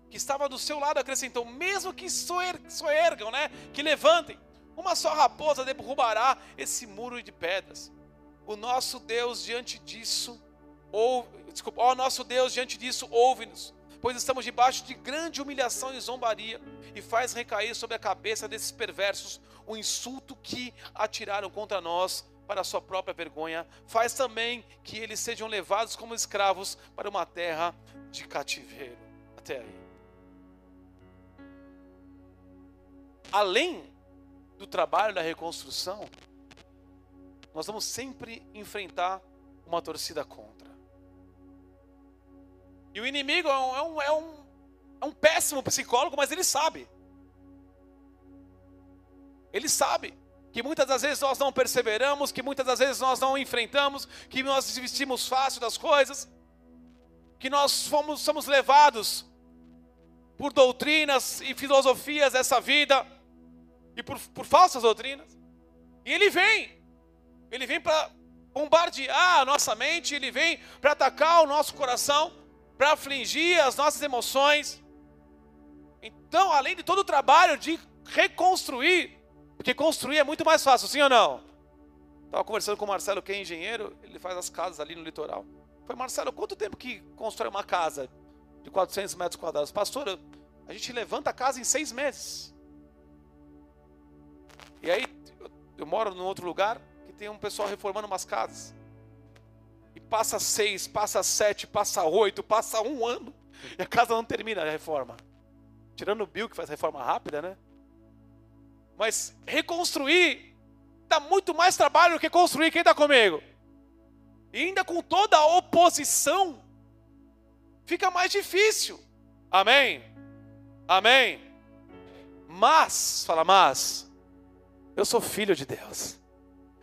que estava do seu lado, acrescentou: mesmo que soergam, né? Que levantem uma só raposa derrubará esse muro de pedras. O nosso Deus diante disso, ouve, desculpa, ó nosso Deus diante disso, ouve-nos, pois estamos debaixo de grande humilhação e zombaria, e faz recair sobre a cabeça desses perversos o insulto que atiraram contra nós para sua própria vergonha. Faz também que eles sejam levados como escravos para uma terra de cativeiro. Até aí. Além do trabalho da reconstrução, nós vamos sempre enfrentar uma torcida contra. E o inimigo é um, é um, é um, é um péssimo psicólogo, mas ele sabe. Ele sabe que muitas das vezes nós não perseveramos, que muitas das vezes nós não enfrentamos, que nós desistimos fácil das coisas, que nós fomos, somos levados por doutrinas e filosofias dessa vida e por, por falsas doutrinas. E ele vem, ele vem para bombardear a nossa mente, ele vem para atacar o nosso coração, para afligir as nossas emoções. Então, além de todo o trabalho de reconstruir, porque construir é muito mais fácil, sim ou não? Estava conversando com o Marcelo, que é engenheiro, ele faz as casas ali no litoral. Foi, Marcelo, quanto tempo que constrói uma casa de 400 metros quadrados? Pastor, A gente levanta a casa em seis meses. E aí, eu, eu moro num outro lugar que tem um pessoal reformando umas casas. E passa seis, passa sete, passa oito, passa um ano. E a casa não termina a reforma. Tirando o Bill, que faz reforma rápida, né? Mas reconstruir dá muito mais trabalho do que construir. Quem está comigo? E ainda com toda a oposição, fica mais difícil. Amém? Amém? Mas, fala, mas, eu sou filho de Deus.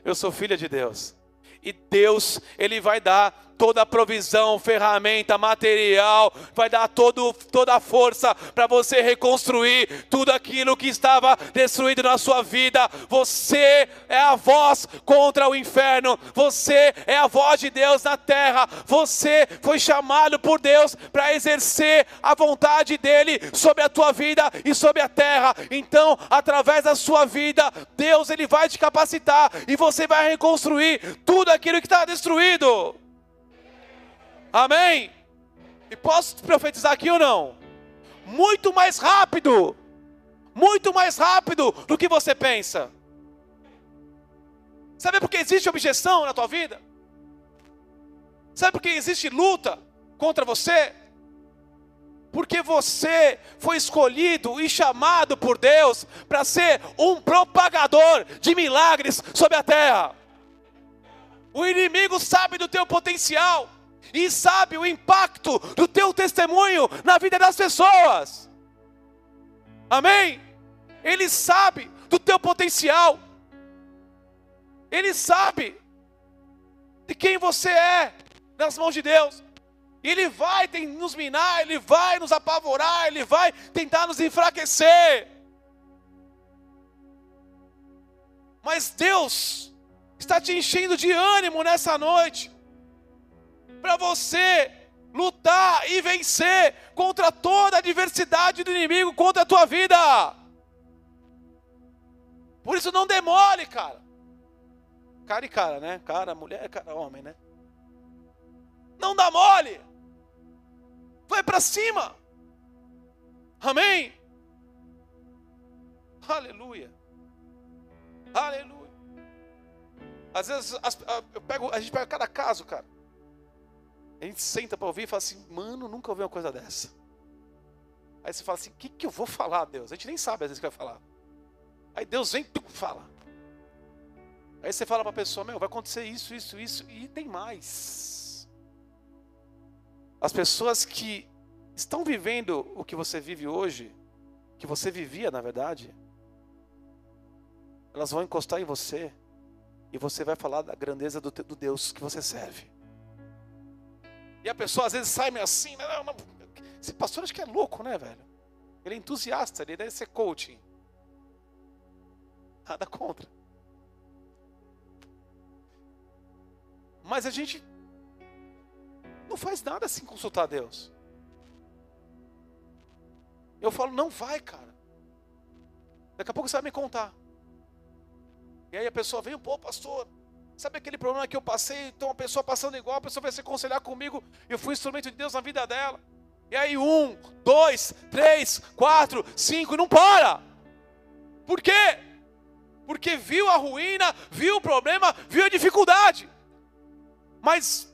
Eu sou filha de Deus. E Deus, Ele vai dar toda a provisão, ferramenta, material, vai dar todo, toda a força para você reconstruir tudo aquilo que estava destruído na sua vida. Você é a voz contra o inferno, você é a voz de Deus na terra, você foi chamado por Deus para exercer a vontade dEle sobre a tua vida e sobre a terra. Então, através da sua vida, Deus ele vai te capacitar e você vai reconstruir tudo aquilo que está destruído. Amém? E posso profetizar aqui ou não? Muito mais rápido, muito mais rápido do que você pensa. Sabe por que existe objeção na tua vida? Sabe por que existe luta contra você? Porque você foi escolhido e chamado por Deus para ser um propagador de milagres sobre a terra. O inimigo sabe do teu potencial e sabe o impacto do teu testemunho na vida das pessoas. Amém? Ele sabe do teu potencial. Ele sabe de quem você é nas mãos de Deus. Ele vai nos minar, Ele vai nos apavorar, Ele vai tentar nos enfraquecer. Mas Deus está te enchendo de ânimo nessa noite para você lutar e vencer contra toda a adversidade do inimigo contra a tua vida. Por isso não demore, cara. Cara e cara, né? Cara, mulher, cara, homem, né? Não dá mole. Vai para cima. Amém. Aleluia. Aleluia. Às vezes as, eu pego, a gente pega cada caso, cara. A gente senta para ouvir e fala assim, mano, nunca ouvi uma coisa dessa. Aí você fala assim, o que, que eu vou falar, Deus? A gente nem sabe às vezes o que vai falar. Aí Deus vem e fala. Aí você fala para a pessoa, meu, vai acontecer isso, isso, isso, e tem mais. As pessoas que estão vivendo o que você vive hoje, que você vivia na verdade, elas vão encostar em você e você vai falar da grandeza do, do Deus que você serve. E a pessoa às vezes sai meio assim, né? não, não. esse pastor acho que é louco, né, velho? Ele é entusiasta, ele deve ser coaching. Nada contra. Mas a gente não faz nada sem consultar Deus. Eu falo, não vai, cara. Daqui a pouco você vai me contar. E aí a pessoa vem, pô, pastor, Sabe aquele problema que eu passei? Então uma pessoa passando igual, a pessoa vai se aconselhar comigo. Eu fui instrumento de Deus na vida dela. E aí, um, dois, três, quatro, cinco, não para. Por quê? Porque viu a ruína, viu o problema, viu a dificuldade. Mas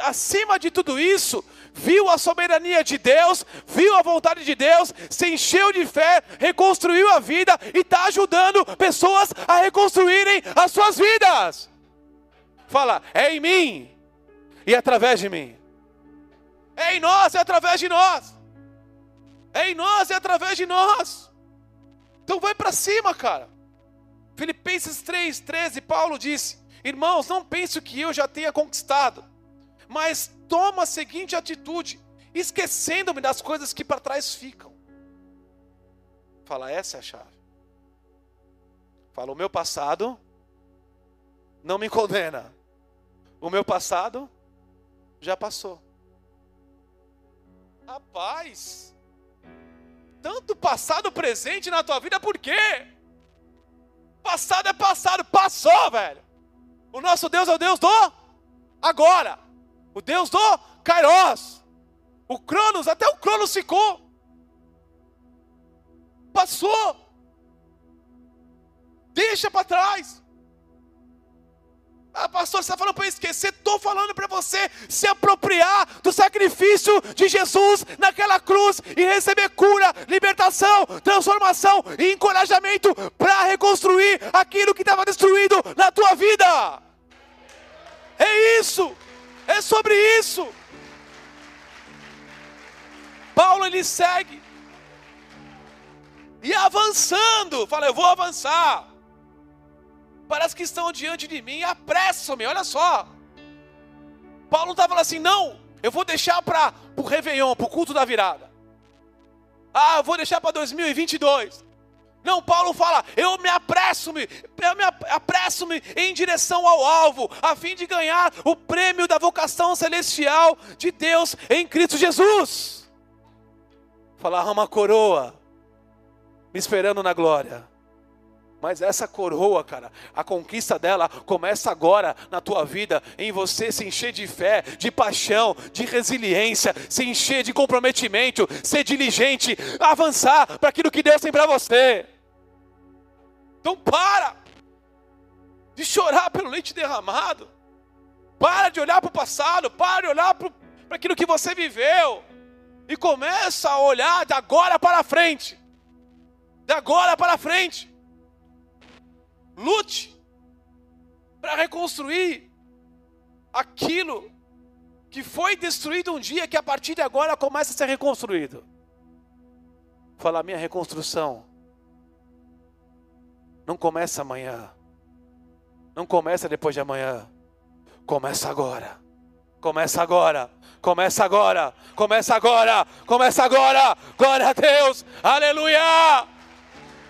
acima de tudo isso, viu a soberania de Deus, viu a vontade de Deus, se encheu de fé, reconstruiu a vida e está ajudando pessoas a reconstruírem as suas vidas. Fala, é em mim e através de mim. É em nós e através de nós. É em nós e através de nós. Então vai para cima, cara. Filipenses 3, 13, Paulo disse: Irmãos, não pense que eu já tenha conquistado, mas toma a seguinte atitude, esquecendo-me das coisas que para trás ficam. Fala, essa é a chave. Fala, o meu passado não me condena. O meu passado já passou. Rapaz, tanto passado presente na tua vida, por quê? Passado é passado, passou, velho. O nosso Deus é o Deus do agora. O Deus do Kairos. O Cronos, até o Cronos ficou. Passou. Deixa para trás. Ah, pastor, você está falando para esquecer? Estou falando para você se apropriar do sacrifício de Jesus naquela cruz e receber cura, libertação, transformação e encorajamento para reconstruir aquilo que estava destruído na tua vida. É isso, é sobre isso. Paulo ele segue e avançando, fala, eu vou avançar parece que estão diante de mim, apressam-me, olha só. Paulo não está falando assim, não, eu vou deixar para o Réveillon, para o culto da virada. Ah, eu vou deixar para 2022. Não, Paulo fala, eu me apresso-me, eu me apresso-me em direção ao alvo, a fim de ganhar o prêmio da vocação celestial de Deus em Cristo Jesus. Falar uma coroa, me esperando na glória. Mas essa coroa, cara, a conquista dela começa agora na tua vida, em você se encher de fé, de paixão, de resiliência, se encher de comprometimento, ser diligente, avançar para aquilo que Deus tem para você. Então para de chorar pelo leite derramado. Para de olhar para o passado, para de olhar para aquilo que você viveu. E começa a olhar de agora para frente. De agora para frente. Lute para reconstruir aquilo que foi destruído um dia, que a partir de agora começa a ser reconstruído. Fala, minha reconstrução não começa amanhã, não começa depois de amanhã, começa agora. Começa agora, começa agora, começa agora, começa agora, glória a Deus, aleluia!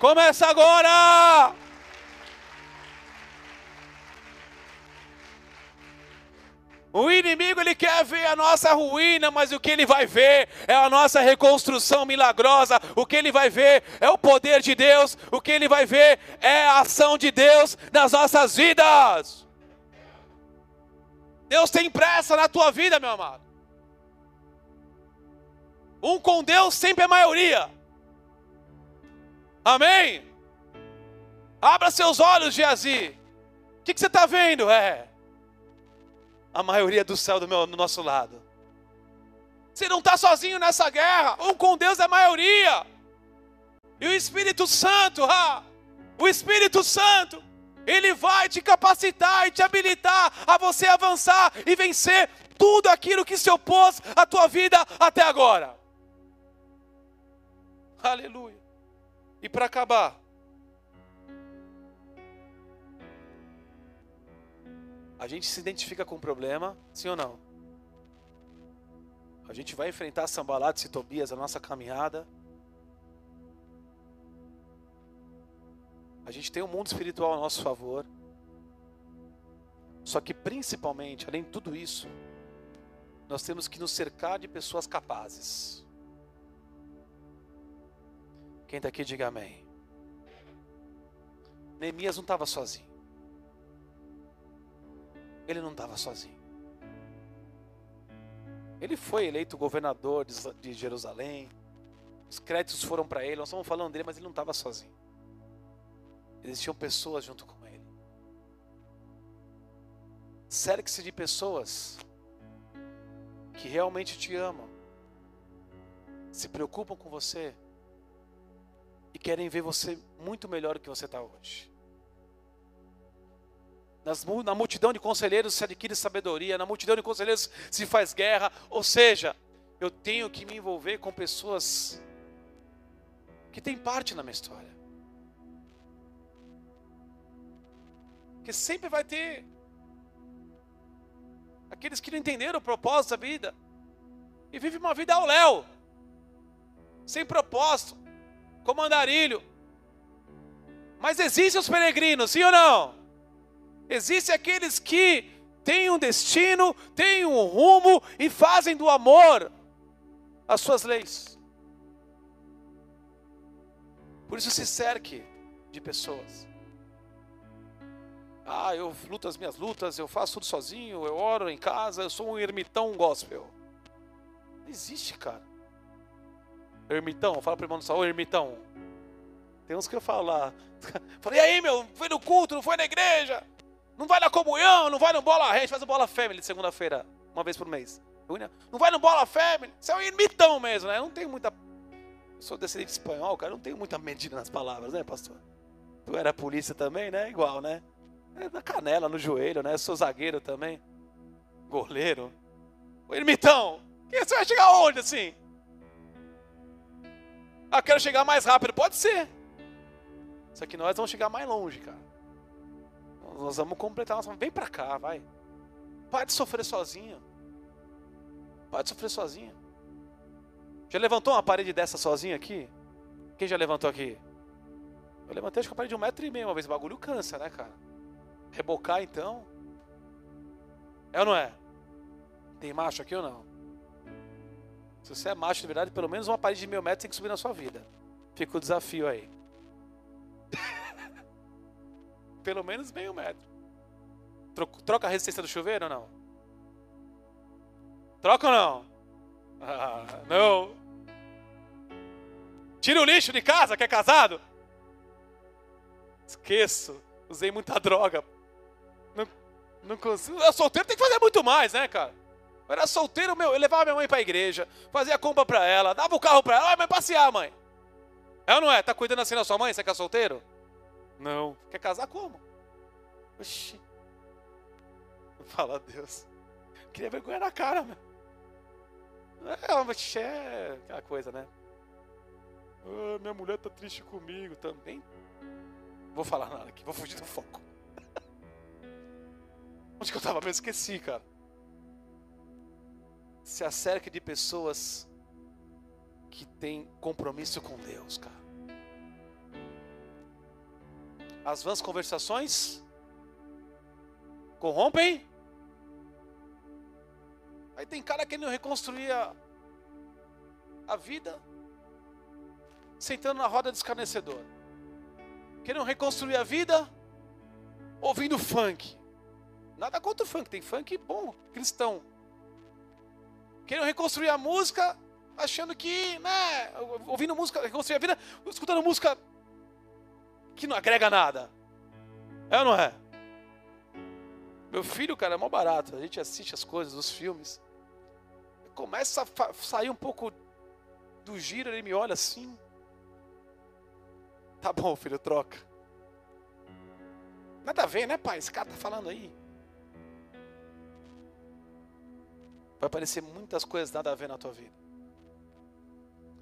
Começa agora! O inimigo ele quer ver a nossa ruína, mas o que ele vai ver é a nossa reconstrução milagrosa. O que ele vai ver é o poder de Deus. O que ele vai ver é a ação de Deus nas nossas vidas. Deus tem pressa na tua vida, meu amado. Um com Deus sempre é maioria. Amém? Abra seus olhos, Geazi. O que, que você está vendo? É a maioria do céu do, meu, do nosso lado. Você não está sozinho nessa guerra. Um com Deus é a maioria. E o Espírito Santo, o Espírito Santo, ele vai te capacitar e te habilitar a você avançar e vencer tudo aquilo que se opôs à tua vida até agora. Aleluia. E para acabar, A gente se identifica com o problema, sim ou não? A gente vai enfrentar Sambalates e Tobias na nossa caminhada. A gente tem um mundo espiritual a nosso favor. Só que principalmente, além de tudo isso, nós temos que nos cercar de pessoas capazes. Quem está aqui, diga amém. Neemias não estava sozinho ele não estava sozinho. Ele foi eleito governador de Jerusalém. Os créditos foram para ele. Nós estamos falando dele, mas ele não estava sozinho. Existiam pessoas junto com ele. Cerque-se de pessoas que realmente te amam, se preocupam com você e querem ver você muito melhor do que você está hoje na multidão de conselheiros se adquire sabedoria, na multidão de conselheiros se faz guerra. Ou seja, eu tenho que me envolver com pessoas que têm parte na minha história. Que sempre vai ter aqueles que não entenderam o propósito da vida e vivem uma vida ao léu, sem propósito, como andarilho. Mas existem os peregrinos, sim ou não? Existem aqueles que têm um destino, têm um rumo e fazem do amor as suas leis. Por isso se cerque de pessoas. Ah, eu luto as minhas lutas, eu faço tudo sozinho, eu oro em casa, eu sou um ermitão gospel. Não existe, cara. Ermitão, fala para o irmão do Saúl, ermitão. Tem uns que eu falo lá. Falei, e aí, meu, foi no culto, não foi na igreja? Não vai na comunhão, não vai no bola, gente faz o bola family segunda-feira, uma vez por mês. Não vai no bola family, você é um ermitão mesmo, né? Eu não tenho muita. Eu sou descendente espanhol, cara, não tenho muita medida nas palavras, né, pastor? Tu era polícia também, né? Igual, né? É na canela, no joelho, né? Eu sou zagueiro também. Goleiro. Ô, ermitão, você vai chegar onde assim? Ah, quero chegar mais rápido. Pode ser. Só que nós vamos chegar mais longe, cara. Nós vamos completar nossa. Vem pra cá, vai. Para de sofrer sozinho. Para de sofrer sozinho. Já levantou uma parede dessa sozinho aqui? Quem já levantou aqui? Eu levantei acho que a parede de um metro e meio uma vez. O bagulho cansa, né, cara? Rebocar então. É ou não é? Tem macho aqui ou não? Se você é macho de verdade, pelo menos uma parede de meio metro tem que subir na sua vida. Fica o desafio aí. Pelo menos meio metro. Troca a resistência do chuveiro ou não? Troca ou não? Ah, não. Tira o lixo de casa, que é casado? Esqueço. Usei muita droga. Não, não consigo. Eu solteiro tem que fazer muito mais, né, cara? Eu era solteiro, meu, eu levava minha mãe pra igreja, fazia compra pra ela, dava o carro pra ela, vai mãe passear, mãe. É ou não é? Tá cuidando assim da sua mãe, você quer solteiro? Não. Quer casar como? Oxi. Fala Deus. Queria vergonha na cara, meu. É, mas é aquela coisa, né? Ah, minha mulher tá triste comigo também. Vou falar nada aqui, vou fugir do foco. Onde que eu tava mesmo? Esqueci, cara se acerque de pessoas que têm compromisso com Deus, cara. As vãs conversações corrompem. Aí tem cara querendo reconstruir a, a vida, sentando na roda do escarnecedor. Querendo reconstruir a vida, ouvindo funk. Nada contra o funk, tem funk bom, cristão. Querendo reconstruir a música, achando que, né, ouvindo música, reconstruir a vida, escutando música que não agrega nada. É ou não é? Meu filho, cara, é mó barato. A gente assiste as coisas, os filmes. Começa a sair um pouco do giro, ele me olha assim. Tá bom, filho, troca. Nada a ver, né, pai? Esse cara tá falando aí. Vai aparecer muitas coisas nada a ver na tua vida.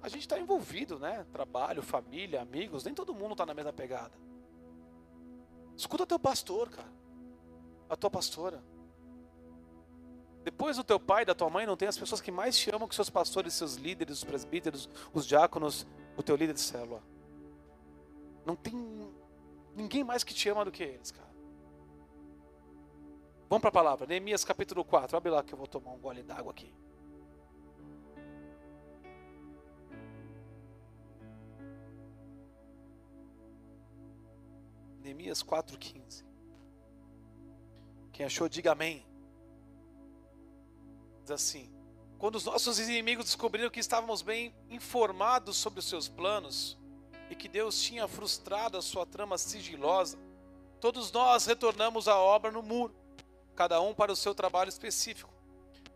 A gente está envolvido, né? Trabalho, família, amigos, nem todo mundo está na mesma pegada. Escuta teu pastor, cara. A tua pastora. Depois do teu pai da tua mãe, não tem as pessoas que mais te amam que seus pastores, seus líderes, os presbíteros, os diáconos, o teu líder de célula. Não tem ninguém mais que te ama do que eles, cara. Vamos para a palavra, Neemias capítulo 4. Abre lá que eu vou tomar um gole d'água aqui. Neemias 4,15. Quem achou, diga amém. Diz assim: Quando os nossos inimigos descobriram que estávamos bem informados sobre os seus planos e que Deus tinha frustrado a sua trama sigilosa, todos nós retornamos à obra no muro cada um para o seu trabalho específico.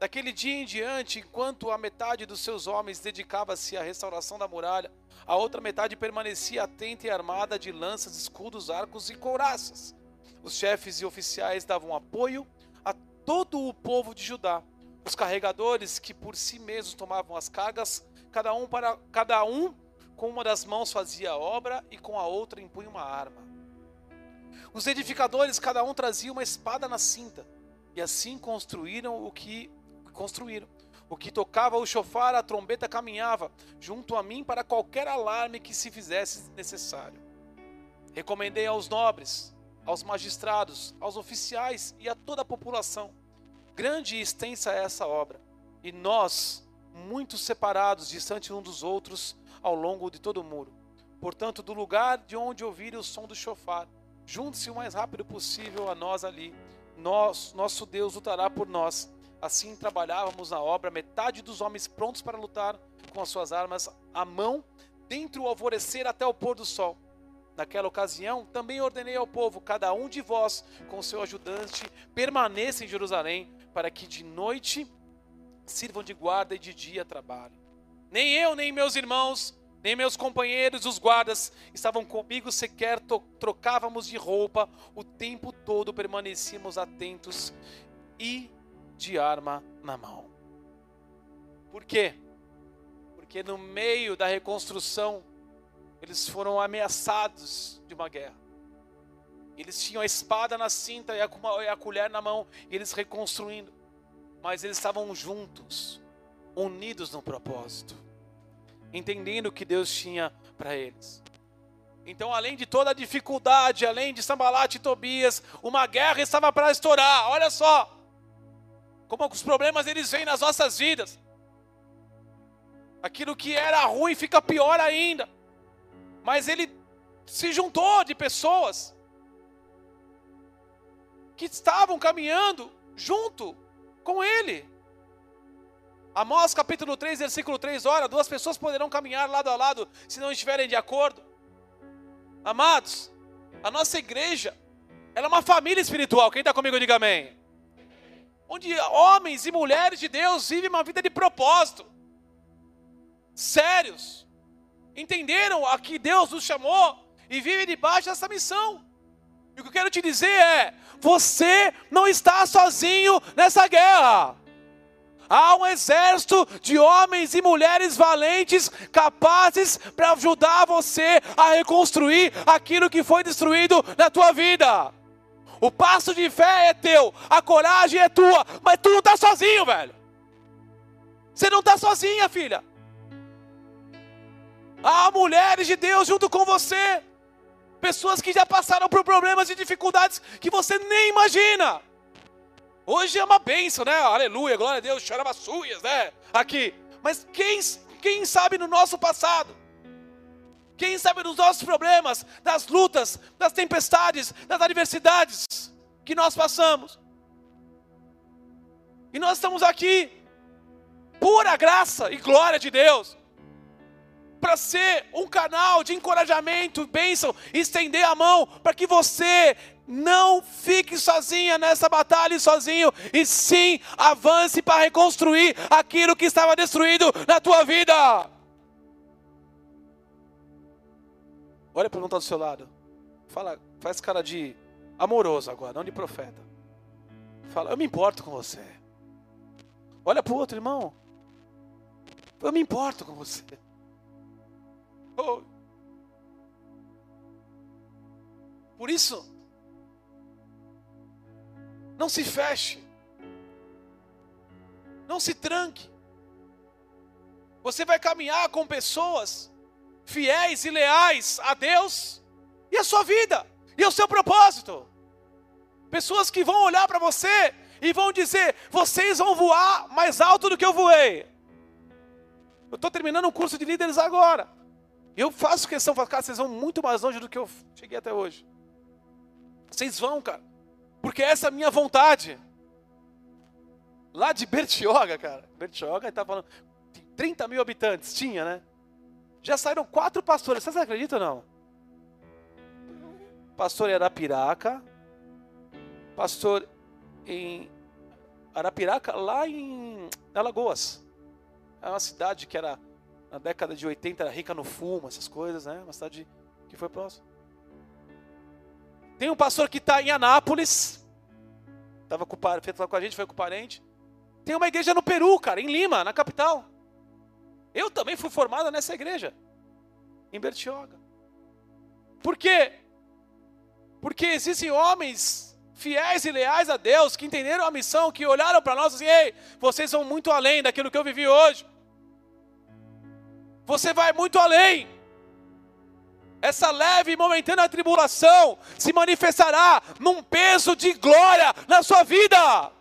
Daquele dia em diante, enquanto a metade dos seus homens dedicava-se à restauração da muralha, a outra metade permanecia atenta e armada de lanças, escudos, arcos e couraças. Os chefes e oficiais davam apoio a todo o povo de Judá. Os carregadores, que por si mesmos tomavam as cargas, cada um para cada um com uma das mãos fazia a obra e com a outra impunha uma arma. Os edificadores, cada um trazia uma espada na cinta, e assim construíram o que construíram. O que tocava o chofar, a trombeta caminhava junto a mim para qualquer alarme que se fizesse necessário. Recomendei aos nobres, aos magistrados, aos oficiais e a toda a população. Grande e extensa é essa obra, e nós, muito separados, distante um dos outros, ao longo de todo o muro. Portanto, do lugar de onde ouvirem o som do chofar, Junte-se o mais rápido possível a nós ali. Nós, nosso Deus lutará por nós. Assim trabalhávamos na obra, metade dos homens prontos para lutar com as suas armas à mão, dentre o alvorecer até o pôr do sol. naquela ocasião, também ordenei ao povo: cada um de vós, com seu ajudante, permaneça em Jerusalém, para que de noite sirvam de guarda e de dia trabalhem. Nem eu, nem meus irmãos, nem meus companheiros, os guardas, estavam comigo, sequer trocávamos de roupa, o tempo todo permanecíamos atentos e de arma na mão. Por quê? Porque no meio da reconstrução, eles foram ameaçados de uma guerra. Eles tinham a espada na cinta e a colher na mão, e eles reconstruindo. Mas eles estavam juntos, unidos no propósito, entendendo o que Deus tinha para eles. Então, além de toda a dificuldade, além de Sambalat e Tobias, uma guerra estava para estourar. Olha só como os problemas eles vêm nas nossas vidas. Aquilo que era ruim fica pior ainda. Mas ele se juntou de pessoas que estavam caminhando junto com ele. Amós capítulo 3, versículo 3, olha, duas pessoas poderão caminhar lado a lado se não estiverem de acordo. Amados, a nossa igreja, ela é uma família espiritual. Quem está comigo, diga amém. Onde homens e mulheres de Deus vivem uma vida de propósito sérios, entenderam a que Deus os chamou e vivem debaixo dessa missão. E o que eu quero te dizer é: você não está sozinho nessa guerra. Há um exército de homens e mulheres valentes, capazes para ajudar você a reconstruir aquilo que foi destruído na tua vida. O passo de fé é teu, a coragem é tua, mas tu não está sozinho, velho. Você não está sozinha, filha. Há mulheres de Deus junto com você. Pessoas que já passaram por problemas e dificuldades que você nem imagina. Hoje é uma bênção, né? Aleluia, glória a Deus, chorava suas, né? Aqui. Mas quem, quem sabe no nosso passado? Quem sabe dos nossos problemas, das lutas, das tempestades, das adversidades que nós passamos? E nós estamos aqui, pura graça e glória de Deus para ser um canal de encorajamento, bênção, estender a mão para que você não fique sozinha nessa batalha e sozinho, e sim avance para reconstruir aquilo que estava destruído na tua vida. Olha a pergunta do seu lado. Fala, faz cara de amoroso agora, não de profeta. Fala, eu me importo com você. Olha para o outro irmão. Eu me importo com você. Oh. Por isso, não se feche, não se tranque. Você vai caminhar com pessoas fiéis e leais a Deus e a sua vida e ao seu propósito. Pessoas que vão olhar para você e vão dizer: vocês vão voar mais alto do que eu voei. Eu estou terminando um curso de líderes agora. Eu faço questão, falo, cara, vocês vão muito mais longe do que eu cheguei até hoje. Vocês vão, cara. Porque essa é a minha vontade. Lá de Bertioga, cara. Bertioga está falando. Tem 30 mil habitantes, tinha, né? Já saíram quatro pastores. Vocês acreditam ou não? Pastor em Arapiraca. Pastor em Arapiraca, lá em Alagoas. É uma cidade que era na década de 80 era rica no fumo, essas coisas, né? Uma cidade que foi próxima. Tem um pastor que está em Anápolis, estava com, com a gente, foi com o parente. Tem uma igreja no Peru, cara, em Lima, na capital. Eu também fui formada nessa igreja, em Bertioga. Por quê? Porque existem homens fiéis e leais a Deus, que entenderam a missão, que olharam para nós e assim, ei, vocês vão muito além daquilo que eu vivi hoje. Você vai muito além. Essa leve e momentânea tribulação se manifestará num peso de glória na sua vida.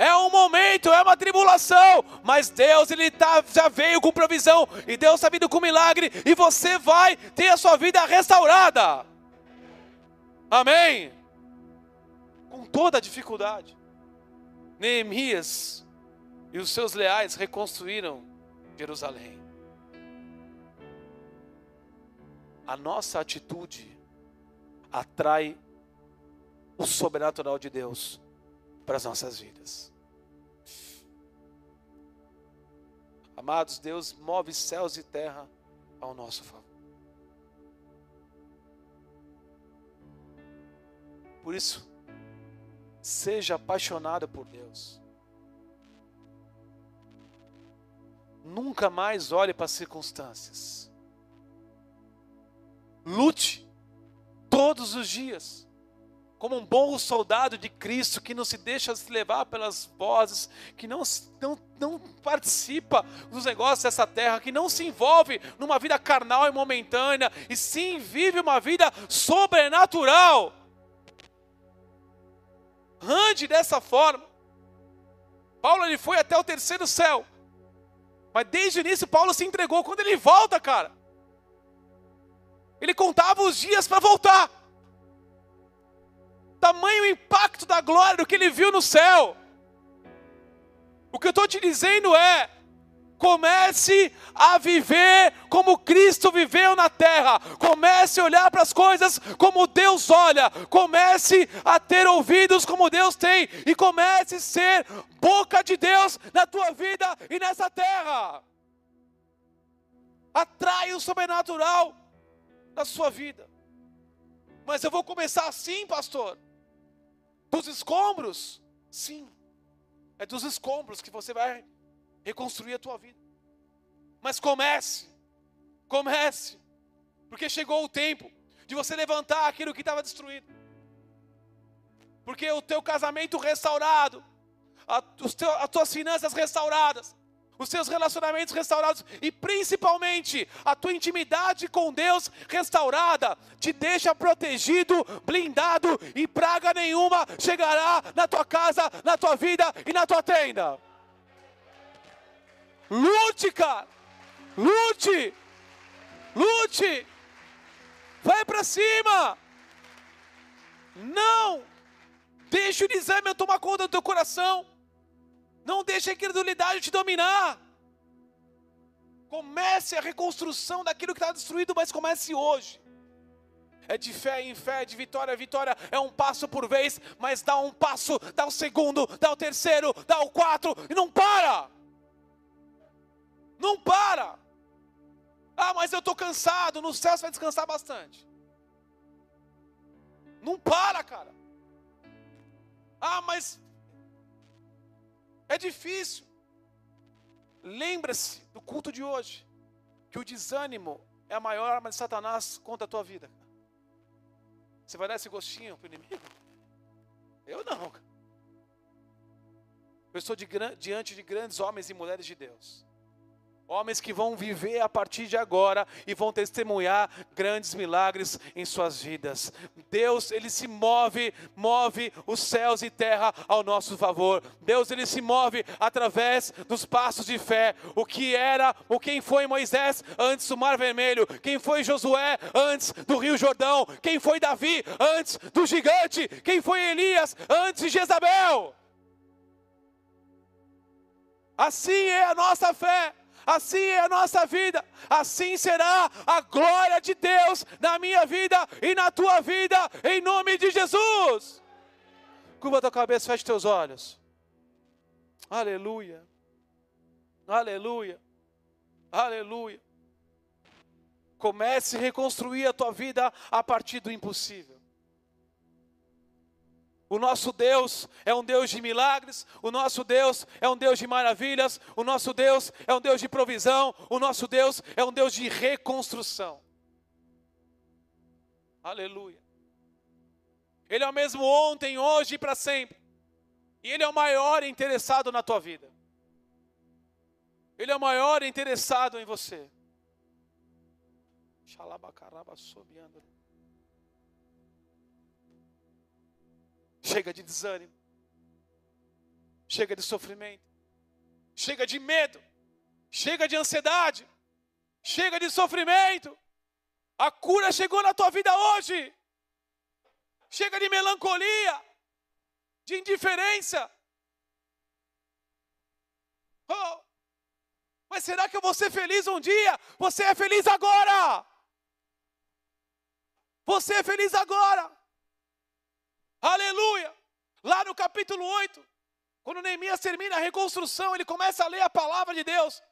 É um momento, é uma tribulação, mas Deus ele tá, já veio com provisão e Deus está vindo com milagre e você vai ter a sua vida restaurada. Amém. Com toda a dificuldade, Neemias e os seus leais reconstruíram Jerusalém. a nossa atitude atrai o sobrenatural de Deus para as nossas vidas. Amados, Deus move céus e terra ao nosso favor. Por isso, seja apaixonado por Deus. Nunca mais olhe para as circunstâncias. Lute todos os dias como um bom soldado de Cristo que não se deixa se levar pelas vozes, que não, não, não participa dos negócios dessa terra, que não se envolve numa vida carnal e momentânea, e sim vive uma vida sobrenatural. Ande dessa forma. Paulo ele foi até o terceiro céu. Mas desde o início Paulo se entregou. Quando ele volta, cara, ele contava os dias para voltar. Tamanho impacto da glória do que ele viu no céu. O que eu estou te dizendo é: comece a viver como Cristo viveu na terra. Comece a olhar para as coisas como Deus olha. Comece a ter ouvidos como Deus tem. E comece a ser boca de Deus na tua vida e nessa terra. Atrai o sobrenatural na sua vida. Mas eu vou começar assim, pastor. Dos escombros? Sim. É dos escombros que você vai reconstruir a tua vida. Mas comece. Comece. Porque chegou o tempo de você levantar aquilo que estava destruído. Porque o teu casamento restaurado, a, os teu, as tuas finanças restauradas, os seus relacionamentos restaurados e principalmente a tua intimidade com Deus restaurada, te deixa protegido, blindado e praga nenhuma chegará na tua casa, na tua vida e na tua tenda. Lute, cara. Lute. Lute. Vai para cima. Não deixe o desânimo tomar conta do teu coração. Não deixe a incredulidade te dominar. Comece a reconstrução daquilo que está destruído, mas comece hoje. É de fé em fé, de vitória em vitória, é um passo por vez, mas dá um passo, dá o segundo, dá o terceiro, dá o quatro e não para. Não para. Ah, mas eu estou cansado, no céu você vai descansar bastante. Não para, cara. Ah, mas é difícil. Lembra-se do culto de hoje, que o desânimo é a maior arma de Satanás contra a tua vida. Você vai dar esse gostinho para o inimigo? Eu não. Eu estou de, diante de grandes homens e mulheres de Deus Homens que vão viver a partir de agora e vão testemunhar grandes milagres em suas vidas. Deus, ele se move, move os céus e terra ao nosso favor. Deus, ele se move através dos passos de fé. O que era, o quem foi Moisés antes do Mar Vermelho, quem foi Josué antes do Rio Jordão, quem foi Davi antes do gigante, quem foi Elias antes de Jezabel. Assim é a nossa fé assim é a nossa vida, assim será a glória de Deus na minha vida e na tua vida, em nome de Jesus. Curva tua cabeça, feche teus olhos. Aleluia, aleluia, aleluia. Comece a reconstruir a tua vida a partir do impossível. O nosso Deus é um Deus de milagres, o nosso Deus é um Deus de maravilhas, o nosso Deus é um Deus de provisão, o nosso Deus é um Deus de reconstrução. Aleluia. Ele é o mesmo ontem, hoje e para sempre. E Ele é o maior interessado na tua vida. Ele é o maior interessado em você. Xalabacaraba sobiando. Chega de desânimo. Chega de sofrimento. Chega de medo. Chega de ansiedade. Chega de sofrimento. A cura chegou na tua vida hoje. Chega de melancolia, de indiferença. Oh, mas será que eu vou ser feliz um dia? Você é feliz agora. Você é feliz agora. Aleluia. Lá no capítulo 8, quando Neemias termina a reconstrução, ele começa a ler a palavra de Deus.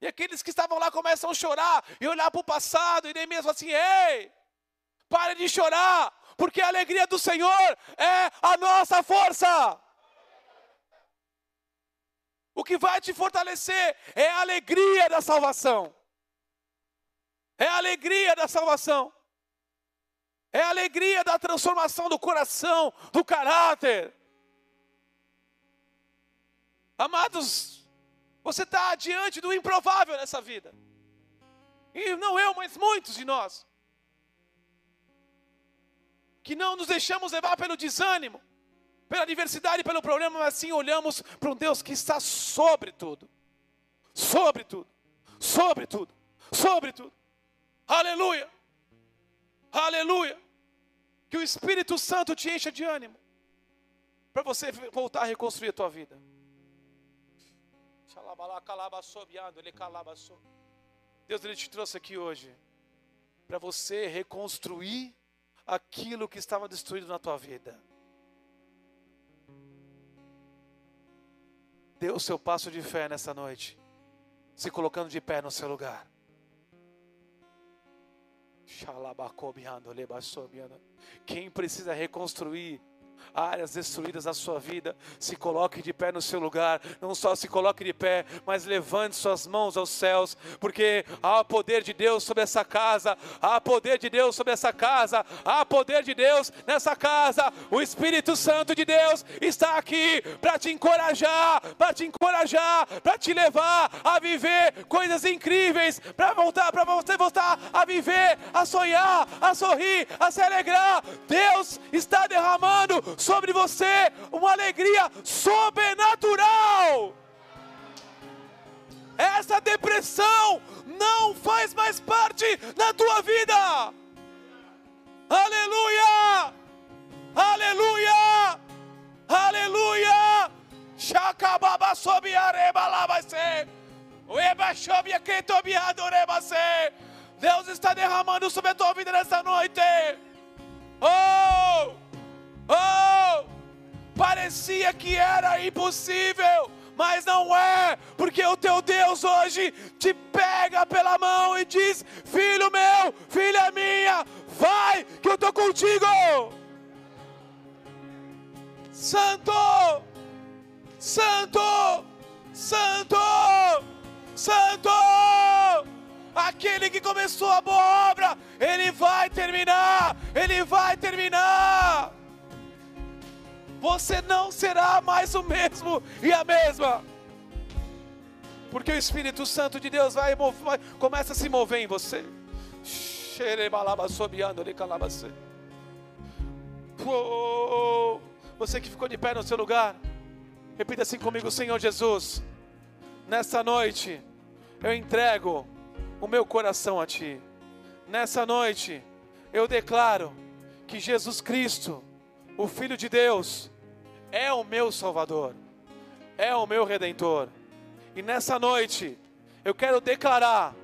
E aqueles que estavam lá começam a chorar e olhar para o passado. E Neemias fala assim: Ei, pare de chorar, porque a alegria do Senhor é a nossa força. O que vai te fortalecer é a alegria da salvação. É a alegria da salvação. É a alegria da transformação do coração, do caráter. Amados, você está diante do improvável nessa vida. E não eu, mas muitos de nós. Que não nos deixamos levar pelo desânimo, pela adversidade, pelo problema, mas sim olhamos para um Deus que está sobre tudo. Sobre tudo. Sobre tudo. Sobre tudo. Aleluia. Aleluia. Que o Espírito Santo te encha de ânimo. Para você voltar a reconstruir a tua vida. Deus ele te trouxe aqui hoje para você reconstruir aquilo que estava destruído na tua vida. Dê o seu passo de fé nessa noite, se colocando de pé no seu lugar. Quem precisa reconstruir áreas destruídas na sua vida, se coloque de pé no seu lugar. Não só se coloque de pé, mas levante suas mãos aos céus, porque há poder de Deus sobre essa casa, há poder de Deus sobre essa casa, há poder de Deus nessa casa. O Espírito Santo de Deus está aqui para te encorajar, para te encorajar, para te levar a viver coisas incríveis, para voltar, para você voltar a viver, a sonhar, a sorrir, a se alegrar. Deus está derramando sobre você uma alegria sobrenatural. Essa depressão não faz mais parte da tua vida. Aleluia! Aleluia! Aleluia! Shakababa sobi areba lá vai ser. Eba tobiadoreba ser. Deus está derramando sobre a tua vida nessa noite. Oh! Oh! Parecia que era impossível, mas não é, porque o teu Deus hoje te pega pela mão e diz: Filho meu, filha minha, vai que eu estou contigo. Santo, Santo, Santo, Santo. Aquele que começou a boa obra, ele vai terminar, ele vai terminar você não será mais o mesmo e a mesma. Porque o Espírito Santo de Deus vai, vai começa a se mover em você. Você que ficou de pé no seu lugar, repita assim comigo, Senhor Jesus. Nessa noite, eu entrego o meu coração a Ti. Nessa noite, eu declaro que Jesus Cristo o Filho de Deus é o meu Salvador, é o meu Redentor. E nessa noite, eu quero declarar,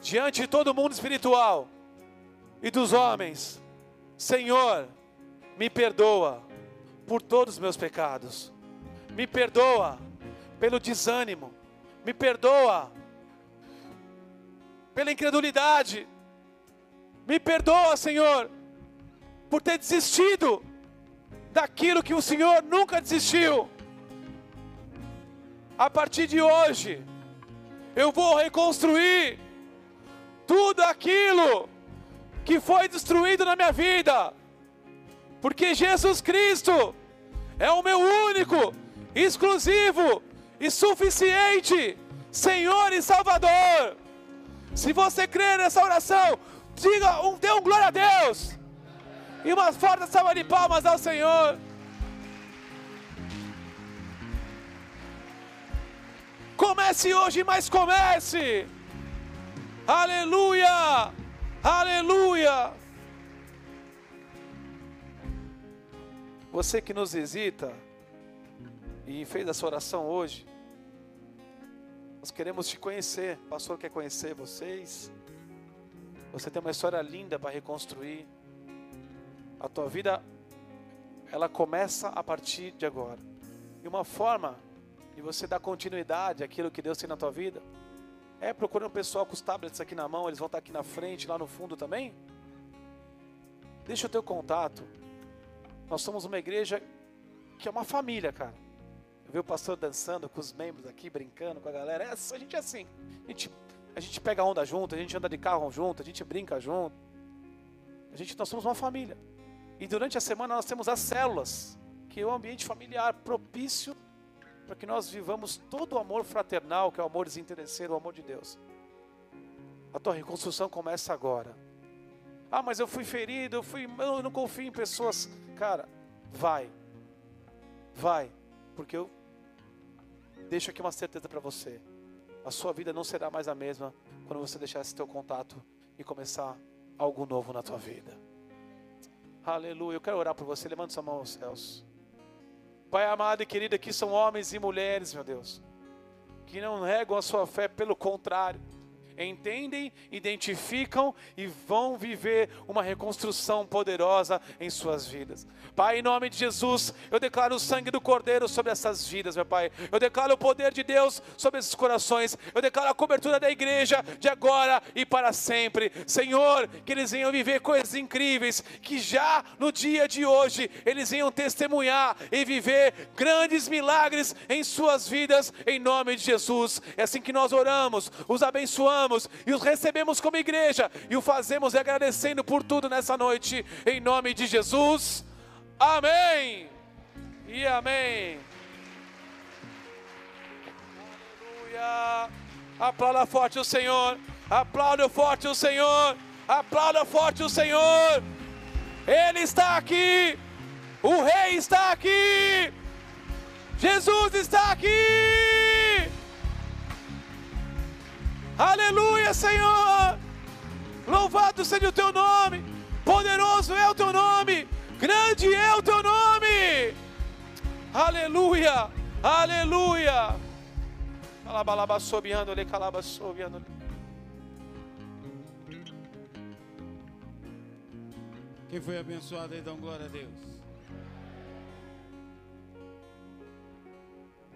diante de todo mundo espiritual e dos homens: Senhor, me perdoa por todos os meus pecados, me perdoa pelo desânimo, me perdoa pela incredulidade, me perdoa, Senhor, por ter desistido daquilo que o Senhor nunca desistiu. A partir de hoje, eu vou reconstruir tudo aquilo que foi destruído na minha vida, porque Jesus Cristo é o meu único, exclusivo e suficiente Senhor e Salvador. Se você crer nessa oração, diga um, dê um glória a Deus. E uma forte salva de palmas ao Senhor. Comece hoje, mas comece. Aleluia! Aleluia! Você que nos visita e fez essa oração hoje, nós queremos te conhecer. O pastor quer conhecer vocês. Você tem uma história linda para reconstruir. A tua vida, ela começa a partir de agora. E uma forma de você dar continuidade àquilo que Deus tem na tua vida é procurando um pessoal com os tablets aqui na mão, eles vão estar aqui na frente, lá no fundo também. Deixa o teu contato. Nós somos uma igreja que é uma família, cara. Eu vi o pastor dançando com os membros aqui, brincando com a galera. É, a gente é assim. A gente, a gente pega onda junto, a gente anda de carro junto, a gente brinca junto. A gente, nós somos uma família. E durante a semana nós temos as células, que é um ambiente familiar propício para que nós vivamos todo o amor fraternal, que é o amor desinteresseiro, o amor de Deus. A tua reconstrução começa agora. Ah, mas eu fui ferido, eu fui, eu não confio em pessoas. Cara, vai. Vai, porque eu deixo aqui uma certeza para você. A sua vida não será mais a mesma quando você deixar esse teu contato e começar algo novo na tua vida. Aleluia. Eu quero orar por você. Levante sua mão aos céus. Pai amado e querido, aqui são homens e mulheres, meu Deus, que não regam a sua fé, pelo contrário, entendem, identificam e vão viver uma reconstrução poderosa em suas vidas. Pai, em nome de Jesus, eu declaro o sangue do Cordeiro sobre essas vidas, meu Pai. Eu declaro o poder de Deus sobre esses corações. Eu declaro a cobertura da igreja de agora e para sempre. Senhor, que eles venham viver coisas incríveis, que já no dia de hoje eles venham testemunhar e viver grandes milagres em suas vidas, em nome de Jesus. É assim que nós oramos, os abençoamos e os recebemos como igreja e o fazemos agradecendo por tudo nessa noite, em nome de Jesus. Amém. E amém. Aleluia. Aplauda forte o Senhor. Aplauda forte o Senhor. Aplauda forte o Senhor. Ele está aqui. O Rei está aqui. Jesus está aqui. Aleluia, Senhor. Louvado seja o teu nome. Poderoso é o teu nome. Grande é o teu nome. Aleluia. Aleluia. Quem foi abençoado aí, dá glória a Deus.